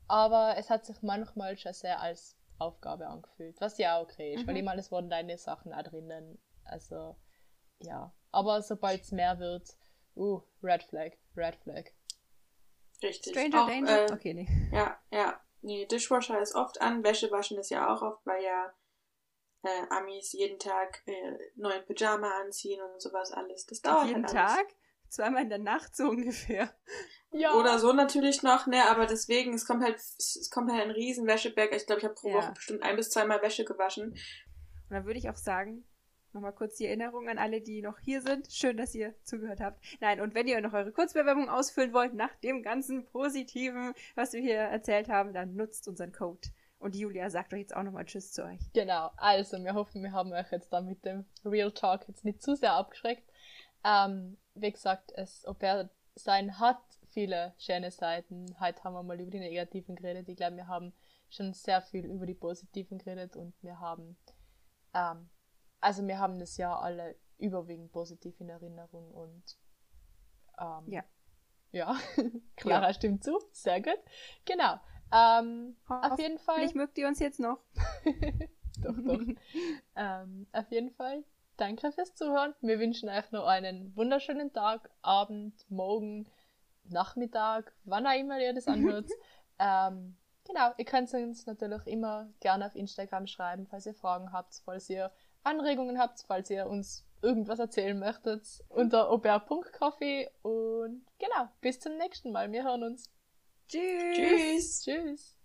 Aber es hat sich manchmal schon sehr als Aufgabe angefühlt, was ja auch okay ist, mhm. weil ich meine, es wurden deine Sachen auch drinnen. Also, ja. Aber sobald es mehr wird, uh, Red Flag, Red Flag. Richtig. Stranger auch, Danger? Äh, okay, nee. Ja, ja. Nee, Dishwasher ist oft an, Wäsche waschen ist ja auch oft, weil ja äh, Amis jeden Tag äh, neuen Pyjama anziehen und sowas alles. Das dauert jeden halt alles. Tag? Zweimal in der Nacht so ungefähr. Ja. Oder so natürlich noch, ne, aber deswegen, es kommt halt, es kommt halt ein riesen Wäscheberg. Ich glaube, ich habe pro ja. Woche bestimmt ein bis zweimal Wäsche gewaschen. Und dann würde ich auch sagen, Nochmal kurz die Erinnerung an alle, die noch hier sind. Schön, dass ihr zugehört habt. Nein, und wenn ihr noch eure Kurzbewerbung ausfüllen wollt, nach dem ganzen Positiven, was wir hier erzählt haben, dann nutzt unseren Code. Und Julia sagt euch jetzt auch nochmal Tschüss zu euch. Genau, also wir hoffen, wir haben euch jetzt da mit dem Real Talk jetzt nicht zu sehr abgeschreckt. Ähm, wie gesagt, es Au sein hat viele schöne Seiten. Heute haben wir mal über die negativen geredet. Ich glaube, wir haben schon sehr viel über die positiven geredet und wir haben ähm, also wir haben das Jahr alle überwiegend positiv in Erinnerung und ähm, ja. Ja, Clara ja. stimmt zu. Sehr gut. Genau. Ähm, auf jeden Fall. Ich mögt ihr uns jetzt noch. doch, doch. ähm, auf jeden Fall. Danke fürs Zuhören. Wir wünschen euch noch einen wunderschönen Tag, Abend, Morgen, Nachmittag, wann auch immer ihr das anhört. ähm, genau, ihr könnt uns natürlich immer gerne auf Instagram schreiben, falls ihr Fragen habt, falls ihr Anregungen habt, falls ihr uns irgendwas erzählen möchtet, unter aubert.coffee und genau, bis zum nächsten Mal. Wir hören uns. Tschüss. Tschüss. Tschüss.